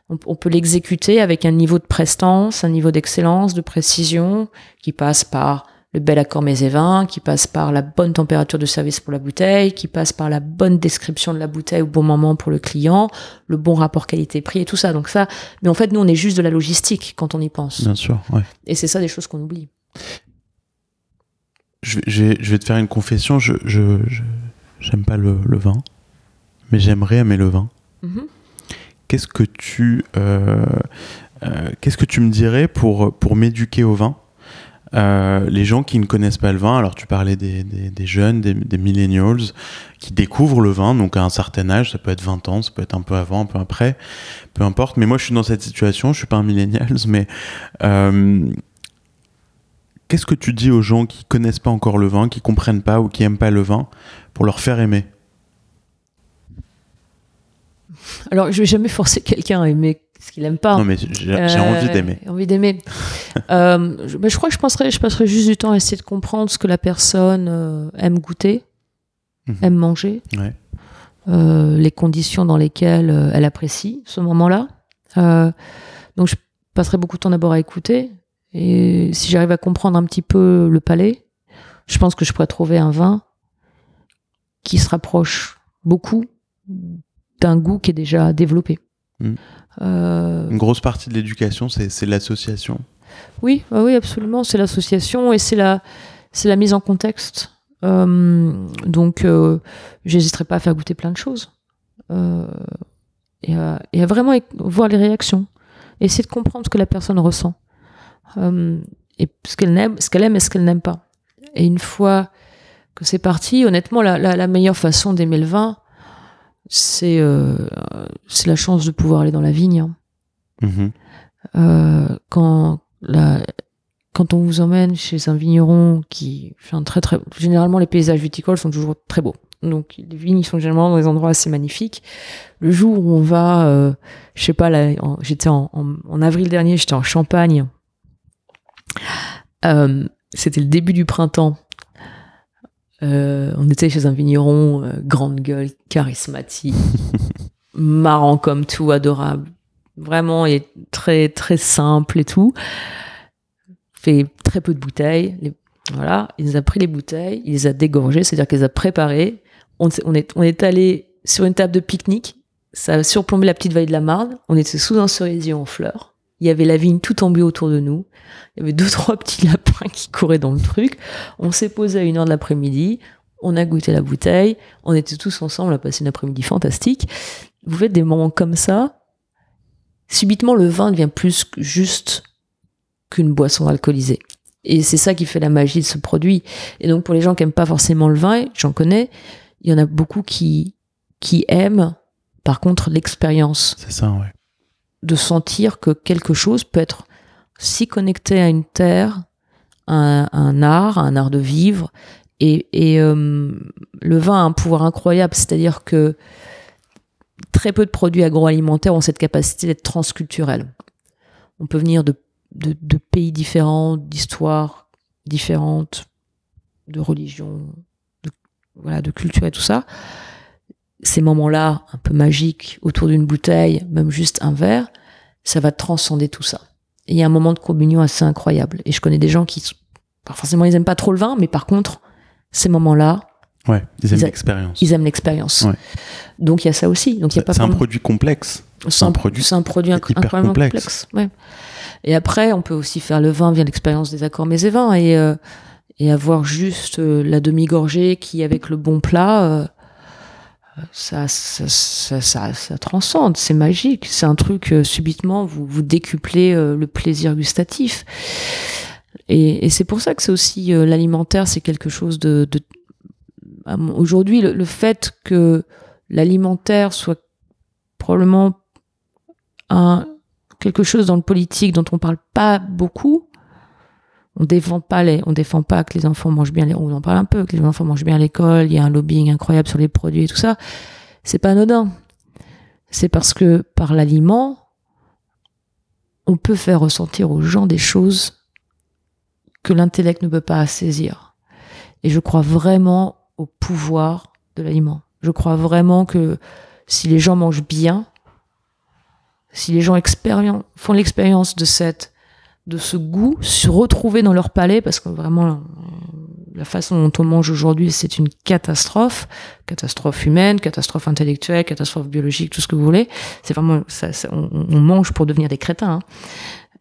on peut l'exécuter avec un niveau de prestance, un niveau d'excellence, de précision, qui passe par le bel accord vins, qui passe par la bonne température de service pour la bouteille, qui passe par la bonne description de la bouteille au bon moment pour le client, le bon rapport qualité-prix et tout ça. Donc ça, mais en fait, nous, on est juste de la logistique quand on y pense. Bien sûr, ouais. Et c'est ça des choses qu'on oublie. Je, vais te faire une confession, je, j'aime pas le, vin, mais j'aimerais aimer le vin. Mm-hmm. Qu'est-ce que tu, euh, euh, qu'est-ce que tu me dirais pour, pour m'éduquer au vin? Euh, les gens qui ne connaissent pas le vin, alors tu parlais des, jeunes, des, millennials, qui découvrent le vin, donc à un certain âge, ça peut être 20 ans, ça peut être un peu avant, un peu après, peu importe. Mais moi, je suis dans cette situation, je suis pas un millennials, mais euh, qu'est-ce que tu dis aux gens qui connaissent pas encore le vin, qui comprennent pas ou qui aiment pas le vin, pour leur faire aimer? Alors, je vais jamais forcer quelqu'un à aimer qu'il aime pas. Non, mais j'ai envie euh, d'aimer. Envie d'aimer. euh, je, je, crois que je passerai, je passerai juste du temps à essayer de comprendre ce que la personne euh, aime goûter, mhm. aime manger. Ouais. les conditions dans lesquelles elle apprécie ce moment-là. Donc je passerai beaucoup de temps d'abord à écouter. Et si j'arrive à comprendre un petit peu le palais, je pense que je pourrais trouver un vin qui se rapproche beaucoup d'un goût qui est déjà développé. Mm. Euh, Une grosse partie de l'éducation, c'est l'association. oui, bah oui, absolument. C'est l'association et c'est la, mise en contexte. Euh, donc, euh, j'hésiterai pas à faire goûter plein de choses. Euh, et, à, et à vraiment voir les réactions. Essayer de comprendre ce que la personne ressent. Et ce qu'elle aime, ce qu'elle aime et ce qu'elle n'aime pas. Et une fois que c'est parti, honnêtement, la, la, la meilleure façon d'aimer le vin, c'est euh, c'est la chance de pouvoir aller dans la vigne. hein. Mhm. Euh, quand la, quand on vous emmène chez un vigneron qui fait un très très généralement les paysages viticoles sont toujours très beaux donc les vignes sont généralement dans des endroits assez magnifiques le jour où on va euh, je sais pas j'étais en, en, en avril dernier j'étais en Champagne Euh, c'était le début du printemps Euh, on était chez un vigneron euh, grande gueule charismatique marrant comme tout adorable. Vraiment il est très très simple et tout. Fait très peu de bouteilles. Les- voilà. Il nous a pris les bouteilles il les a dégorgées c'est à dire qu'il les a préparées. On est on est allé sur une table de pique-nique. Ça a surplombé la petite vallée de la Marne. On était sous un cerisier en fleurs il y avait la vigne tout bio autour de nous. Il y avait deux trois petits lapins qui couraient dans le truc. On s'est posé à une heure de l'après-midi. On a goûté la bouteille. On était tous ensemble on a passé une après-midi fantastique. Vous faites des moments comme ça. Subitement le vin devient plus juste qu'une boisson alcoolisée. Et c'est ça qui fait la magie de ce produit. Et donc pour les gens qui aiment pas forcément le vin, j'en connais, il y en a beaucoup qui qui aiment par contre l'expérience. C'est ça, ouais. De sentir que quelque chose peut être si connecté à une terre, à un, art, à un art de vivre. Et, euh, le vin a un pouvoir incroyable, c'est-à-dire que très peu de produits agroalimentaires ont cette capacité d'être transculturels. On peut venir de pays différents, d'histoires différentes, de religions, de, voilà, de culture et tout ça. Ces moments-là, un peu magiques, autour d'une bouteille, même juste un verre, ça va transcender tout ça. Et il y a un moment de communion assez incroyable. Et je connais des gens qui, pas forcément, ils aiment pas trop le vin, mais par contre, ces moments-là, Ouais, ils aiment l'expérience. ils aiment l'expérience. Ouais. Donc il y a ça aussi. Donc il y a pas C'est un produit complexe. c'est un produit, c'est un produit inc- hyper incroyablement complexe. complexe. ouais. Et après, on peut aussi faire le vin via l'expérience des accords mets et vins et euh, et avoir juste euh, la demi-gorgée qui avec le bon plat, euh, ça, ça, ça, ça, transcende. C'est magique. C'est un truc euh, subitement vous vous décuplez euh, le plaisir gustatif. Et, et c'est pour ça que c'est aussi euh, l'alimentaire, c'est quelque chose de, de aujourd'hui le, le fait que l'alimentaire soit probablement un, quelque chose dans le politique dont on parle pas beaucoup. On défend pas les, on défend pas que les enfants mangent bien. les- On en parle un peu que les enfants mangent bien à l'école. Il y a un lobbying incroyable sur les produits et tout ça. C'est pas anodin. C'est parce que par l'aliment, on peut faire ressentir aux gens des choses que l'intellect ne peut pas saisir. Et je crois vraiment au pouvoir de l'aliment. Je crois vraiment que si les gens mangent bien, si les gens font l'expérience de cette de ce goût se retrouver dans leur palais parce que vraiment euh, la façon dont on mange aujourd'hui c'est une catastrophe catastrophe humaine catastrophe intellectuelle catastrophe biologique tout ce que vous voulez c'est vraiment on, mange pour devenir des crétins hein.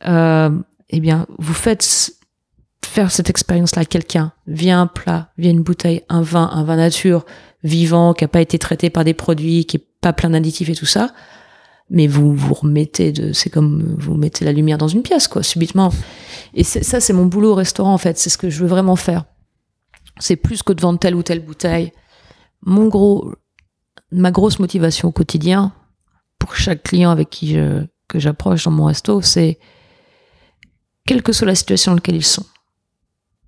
Euh, eh bien vous faites faire cette expérience là à quelqu'un via un plat via une bouteille un vin un vin nature vivant qui a pas été traité par des produits qui est pas plein d'additifs et tout ça mais vous vous remettez de c'est comme vous mettez la lumière dans une pièce quoi subitement. Et ça c'est mon boulot au restaurant en fait. C'est ce que je veux vraiment faire. C'est plus que de vendre telle ou telle bouteille. Mon gros ma grosse motivation au quotidien pour chaque client avec qui je que j'approche dans mon resto c'est quelle que soit la situation dans laquelle ils sont.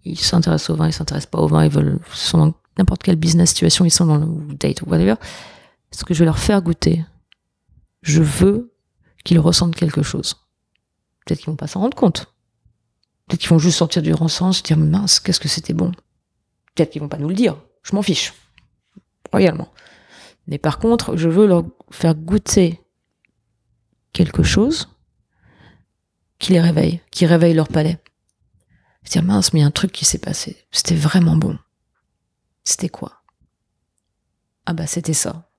Ils s'intéressent au vin ils s'intéressent pas au vin ils ils sont dans n'importe quelle business situation ils sont dans le date ou whatever. Ce que je vais leur faire goûter je veux qu'ils ressentent quelque chose. Peut-être qu'ils vont pas s'en rendre compte. Peut-être qu'ils vont juste sortir du sens, se dire mince, qu'est-ce que c'était bon. Peut-être qu'ils vont pas nous le dire. Je m'en fiche. Royalement. Mais par contre, je veux leur faire goûter quelque chose qui les réveille, qui réveille leur palais. Je dire mince, mais il y a un truc qui s'est passé. C'était vraiment bon. C'était quoi? Ah bah c'était ça.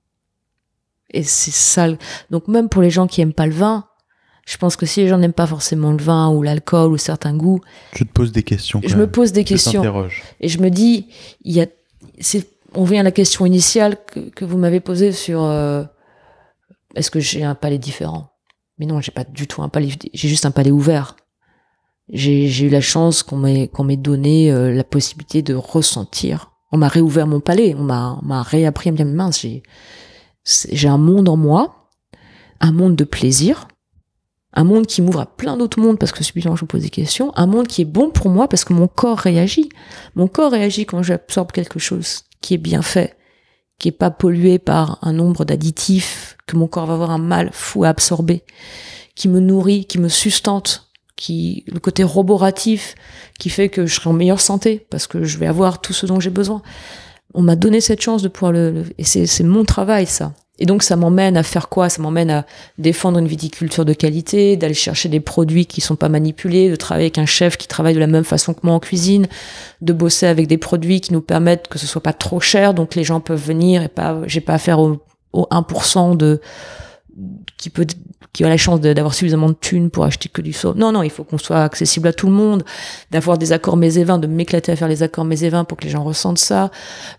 Et c'est ça. Donc même pour les gens qui aiment pas le vin, je pense que si les gens n'aiment pas forcément le vin ou l'alcool ou certains goûts, tu te poses des questions. je me pose des questions et je me dis, il y a, on vient à la question initiale que, vous m'avez posée sur euh, est-ce que j'ai un palais différent? Mais non, j'ai pas du tout un palais, j'ai juste un palais ouvert. J'ai eu la chance qu'on m'ait qu'on m'ait donné euh, la possibilité de ressentir. On m'a réouvert mon palais, on m'a réappris à me dire mince, j'ai j'ai un monde en moi, un monde de plaisir, un monde qui m'ouvre à plein d'autres mondes parce que subitement je me pose des questions, un monde qui est bon pour moi parce que mon corps réagit. Mon corps réagit quand j'absorbe quelque chose qui est bien fait, qui est pas pollué par un nombre d'additifs que mon corps va avoir un mal fou à absorber, qui me nourrit, qui me sustente, qui le côté roboratif qui fait que je serai en meilleure santé parce que je vais avoir tout ce dont j'ai besoin. On m'a donné cette chance de pouvoir le et c'est mon travail ça. Et donc ça m'emmène à faire quoi? Ça m'emmène à défendre une viticulture de qualité, d'aller chercher des produits qui sont pas manipulés, de travailler avec un chef qui travaille de la même façon que moi en cuisine, de bosser avec des produits qui nous permettent que ce soit pas trop cher, donc les gens peuvent venir et pas, j'ai pas affaire au, au 1% de qui peut qui a la chance d'avoir suffisamment de thunes pour acheter que du saut. Non, non, il faut qu'on soit accessible à tout le monde, d'avoir des accords mes et de m'éclater à faire les accords mes pour que les gens ressentent ça,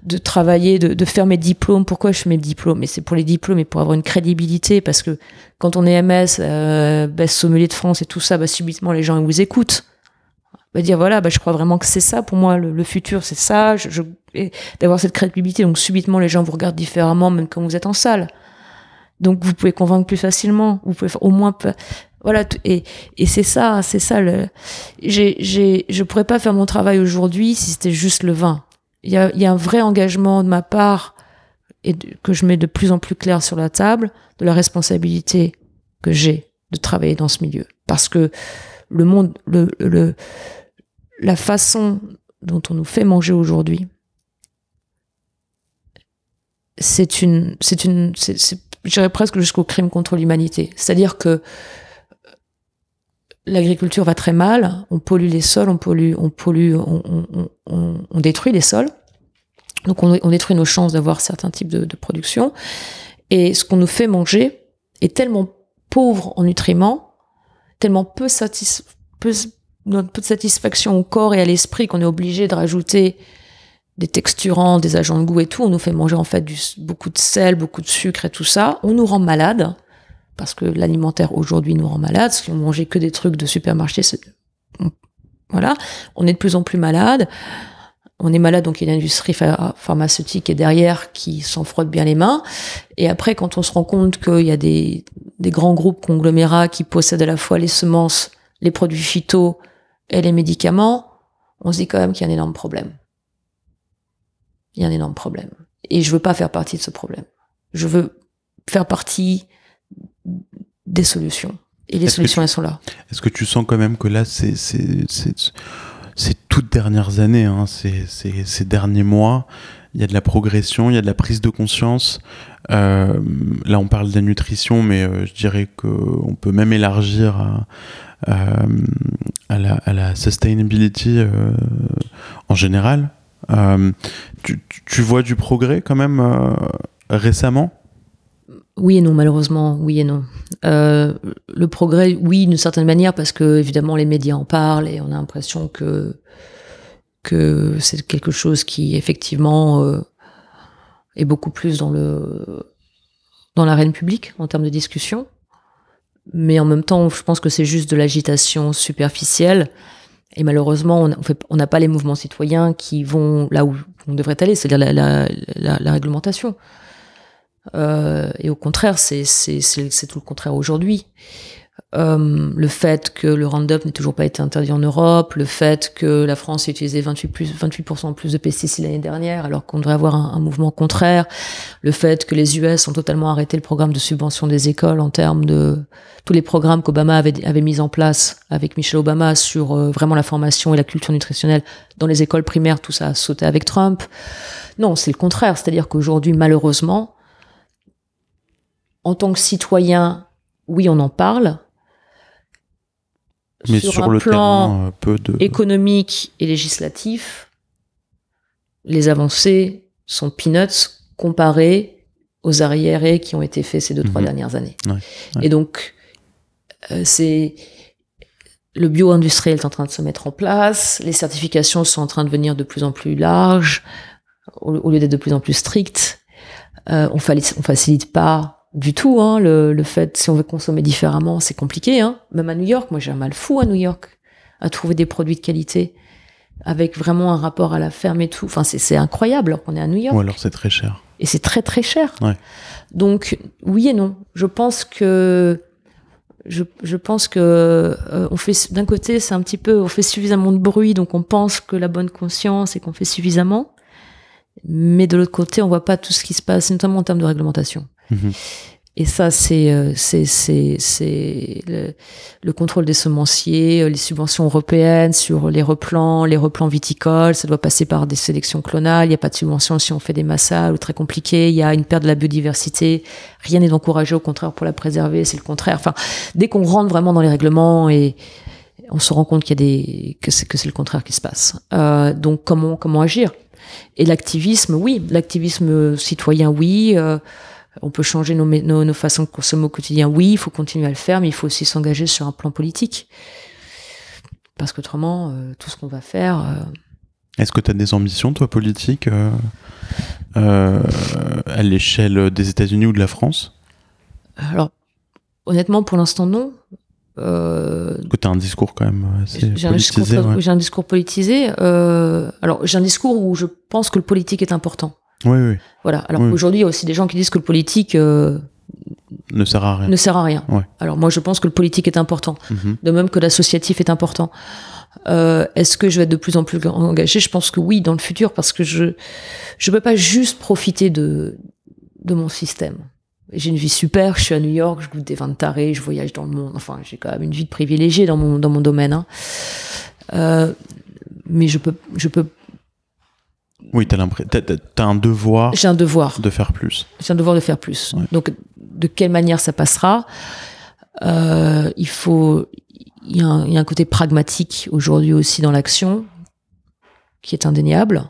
de travailler, de, faire mes diplômes. Pourquoi je fais mes diplômes? Mais c'est pour les diplômes et pour avoir une crédibilité, parce que quand on est MS, euh, best sommelier de France et tout ça, bah, subitement les gens ils vous écoutent. Bah, dire voilà, bah, je crois vraiment que c'est ça pour moi, le, futur c'est ça, je d'avoir cette crédibilité. Donc subitement les gens vous regardent différemment même quand vous êtes en salle. Donc vous pouvez convaincre plus facilement. Vous pouvez au moins voilà et, et c'est ça c'est ça le j'ai je pourrais pas faire mon travail aujourd'hui si c'était juste le vin il y a il y a un vrai engagement de ma part et que je mets de plus en plus clair sur la table de la responsabilité que j'ai de travailler dans ce milieu parce que le monde le le la façon dont on nous fait manger aujourd'hui c'est une c'est une j'irais presque jusqu'au crime contre l'humanité. C'est-à-dire que l'agriculture va très mal, on pollue les sols, on pollue, on pollue, on, détruit les sols. Donc on, détruit nos chances d'avoir certains types de, production. Et ce qu'on nous fait manger est tellement pauvre en nutriments, tellement peu, de satisfaction au corps et à l'esprit qu'on est obligé de rajouter des texturants, des agents de goût et tout. On nous fait manger en fait beaucoup de sel, beaucoup de sucre et tout ça. On nous rend malade parce que l'alimentaire aujourd'hui nous rend malade. Si on mangeait que des trucs de supermarché, voilà, on est de plus en plus malade. On est malade, donc il y a une industrie pharmaceutique est derrière qui s'en frotte bien les mains. Et après, quand on se rend compte qu'il y a des, des grands groupes conglomérats qui possèdent à la fois les semences, les produits phyto et les médicaments, on se dit quand même qu'il y a un énorme problème il y a un énorme problème. Et je veux pas faire partie de ce problème. Je veux faire partie des solutions. Et les solutions, elles sont là. Est-ce que tu sens quand même que là, c'est ces toutes dernières années, hein, ces, ces, ces, derniers mois, il y a de la progression, il y a de la prise de conscience. Euh, là, on parle de la nutrition, mais euh, je dirais qu'on peut même élargir à, à, la, à la, sustainability euh, en général. Euh, tu, vois du progrès quand même euh, récemment? Oui et non, malheureusement, oui et non. Euh, le progrès, oui, d'une certaine manière, parce que évidemment les médias en parlent et on a l'impression que que c'est quelque chose qui effectivement est beaucoup plus dans le dans l'arène publique en termes de discussion. Mais en même temps, je pense que c'est juste de l'agitation superficielle et malheureusement, on n'a pas les mouvements citoyens qui vont là où on devrait aller, c'est-à-dire la, réglementation. Euh, et au contraire, c'est tout le contraire aujourd'hui. Euh, le fait que le Roundup n'ait toujours pas été interdit en Europe, le fait que la France ait utilisé 28%, plus, 28 plus de pesticides l'année dernière, alors qu'on devrait avoir un, mouvement contraire, le fait que les US ont totalement arrêté le programme de subvention des écoles en termes de tous les programmes qu'Obama avait, mis en place avec Michelle Obama sur euh, vraiment la formation et la culture nutritionnelle dans les écoles primaires, tout ça a sauté avec Trump. Non, c'est le contraire, c'est-à-dire qu'aujourd'hui, malheureusement, en tant que citoyen, oui, on en parle. Mais sur, un le plan terrain, euh, peu de. économique et législatif, les avancées sont peanuts comparées aux arriérés qui ont été faits ces deux, trois Mhm. dernières années. Ouais, ouais. Et donc, euh, c'est. Le bio-industriel est en train de se mettre en place, les certifications sont en train de devenir de plus en plus larges, au, au lieu d'être de plus en plus strictes. Euh, on, fali- on facilite pas du tout hein, le, le fait, si on veut consommer différemment, c'est compliqué. Hein. Même à New York, moi j'ai un mal fou à New York à trouver des produits de qualité avec vraiment un rapport à la ferme et tout. Enfin, c'est c'est incroyable alors qu'on est à New York Ou alors c'est très cher. et c'est très très cher. Ouais. Donc oui et non. Je pense que je, je pense que euh, on fait d'un côté c'est un petit peu on fait suffisamment de bruit donc on pense que la bonne conscience et qu'on fait suffisamment, mais de l'autre côté on voit pas tout ce qui se passe notamment en termes de réglementation. Mhm. Et ça, c'est euh, c'est le, le contrôle des semenciers, euh, les subventions européennes sur les replants, les replants viticoles. Ça doit passer par des sélections clonales. Il n'y a pas de subvention si on fait des massales ou très compliqué. Il y a une perte de la biodiversité. Rien n'est encouragé, au contraire, pour la préserver. C'est le contraire. Enfin, dès qu'on rentre vraiment dans les règlements et on se rend compte qu'il y a des que c'est le contraire qui se passe. Euh, donc comment agir? Et l'activisme, oui, l'activisme citoyen, oui. On peut changer nos, mé- nos, nos façons de consommer au quotidien. Oui, il faut continuer à le faire, mais il faut aussi s'engager sur un plan politique. Parce qu'autrement, euh, tout ce qu'on va faire, euh, Est-ce que tu as des ambitions, toi, politiques, euh, à l'échelle des États-Unis ou de la France? Alors honnêtement, pour l'instant, non. Euh, tu as un discours quand même assez j'ai un discours, politisé. ouais. j'ai un discours politisé. alors, j'ai un discours où je pense que le politique est important. Oui, oui, Voilà. Alors Oui. aujourd'hui, il y a aussi des gens qui disent que le politique euh, ne sert à rien. ne sert à rien. Ouais. Alors moi, je pense que le politique est important. Mhm. de même que l'associatif est important. Euh, Est-ce que je vais être de plus en plus engagée? Je pense que oui, dans le futur, parce que je je peux pas juste profiter de de mon système. J'ai une vie super, je suis à New York, je goûte des vins de taré, je voyage dans le monde. Enfin, j'ai quand même une vie de privilégiée dans mon dans mon domaine. hein. Euh, mais je peux je peux Oui, tu as, un devoir j'ai un devoir. de faire plus. j'ai un devoir de faire plus. Ouais. Donc, de quelle manière ça passera? Euh, Il faut, il y, a un, il y a un côté pragmatique aujourd'hui aussi dans l'action qui est indéniable.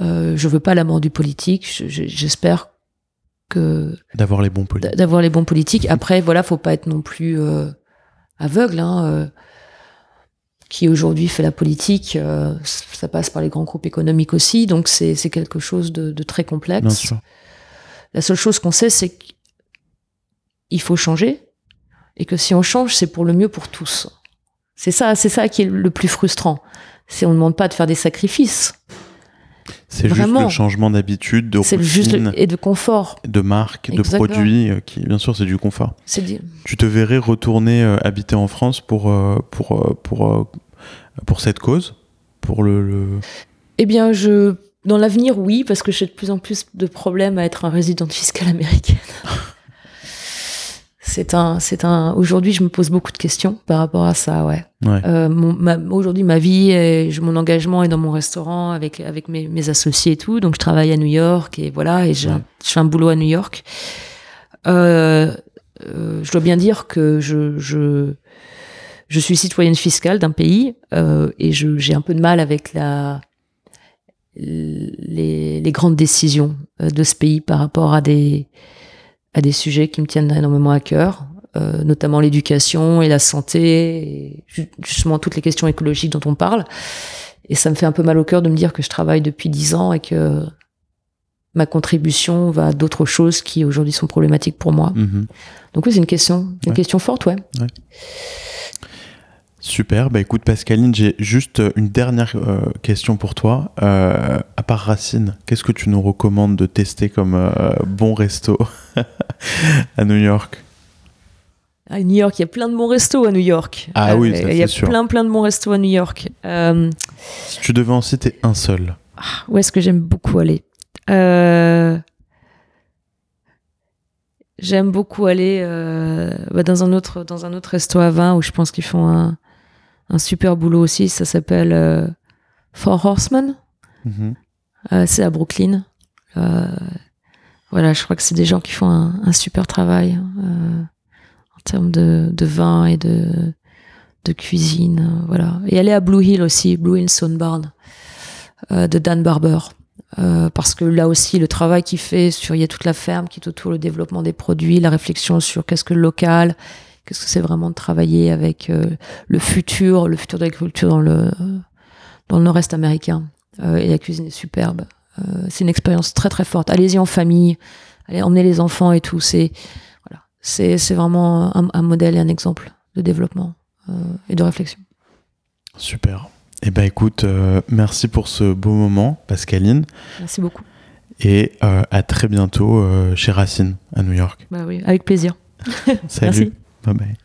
Euh, je veux pas la mort du politique. Je- je- J'espère que D'avoir les bons politiques. d'avoir les bons politiques. Après, voilà, faut pas être non plus euh, aveugle. Hein, euh, qui aujourd'hui fait la politique, euh, ça passe par les grands groupes économiques aussi, donc c'est c'est quelque chose de, de très complexe. Bien sûr. La seule chose qu'on sait, c'est qu'il faut changer et que si on change, c'est pour le mieux pour tous. C'est ça, c'est ça qui est le plus frustrant. C'est on ne demande pas de faire des sacrifices. C'est juste le changement d'habitude, de routine, juste le- et de confort. de marque, de Exactement. produits, euh, qui, bien sûr, c'est du confort. Dit. Tu te verrais retourner euh, habiter en France pour, euh, pour, pour, pour cette cause Pour le. le- Eh bien, je dans l'avenir, oui, parce que j'ai de plus en plus de problèmes à être un résident fiscal américaine. c'est un, c'est un. Aujourd'hui, je me pose beaucoup de questions par rapport à ça, ouais. Ouais. Euh, Aujourd'hui, ma vie, et mon engagement est dans mon restaurant avec avec mes, mes associés et tout. Donc, je travaille à New York et voilà, et Ouais. je fais un boulot à New York. Euh, euh, je dois bien dire que je je je suis citoyenne fiscale d'un pays et j'ai un peu de mal avec la les, les grandes décisions de ce pays par rapport à des à des sujets qui me tiennent énormément à cœur, euh, notamment l'éducation et la santé, et ju- justement toutes les questions écologiques dont on parle. Et ça me fait un peu mal au cœur de me dire que je travaille depuis dix ans et que ma contribution va à d'autres choses qui aujourd'hui sont problématiques pour moi. Mhm. Donc oui, c'est une question, une Ouais. question forte, ouais. Super. Bah écoute, Pascaline, j'ai juste une dernière euh, question pour toi. Euh, à part Racine, qu'est-ce que tu nous recommandes de tester comme euh, bon resto à New York? À New York, il y a plein de bons restos à New York. Ah oui, ça, il y a sûr. plein plein de bons restos à New York. Euh, Si tu devais en citer un seul. où est-ce que j'aime beaucoup aller? Euh, J'aime beaucoup aller euh, bah, dans un autre dans un autre resto à vin où je pense qu'ils font un, un super boulot aussi. Ça s'appelle euh, Four Horsemen. Mhm. Euh, c'est à Brooklyn. Euh, voilà, je crois que c'est des gens qui font un, super travail en termes de, vin et de, de cuisine. voilà. Et aller à Blue Hill aussi, Blue Hill Stone Barn, de Dan Barber. parce que là aussi, le travail qu'il fait sur, il y a toute la ferme qui est autour le développement des produits, la réflexion sur qu'est-ce que le local, qu'est-ce que c'est vraiment de travailler avec le futur, le futur de l'agriculture dans le, dans le nord-est américain. et la cuisine est superbe. Euh, c'est une expérience très très forte. Allez-y en famille, allez emmener les enfants et tout. C'est voilà, c'est vraiment un, modèle et un exemple de développement euh, et de réflexion. Super. Eh ben écoute, euh, merci pour ce beau moment, Pascaline. Merci beaucoup. Et à très bientôt chez Racine à New York. Bah oui, avec plaisir. Salut. Também.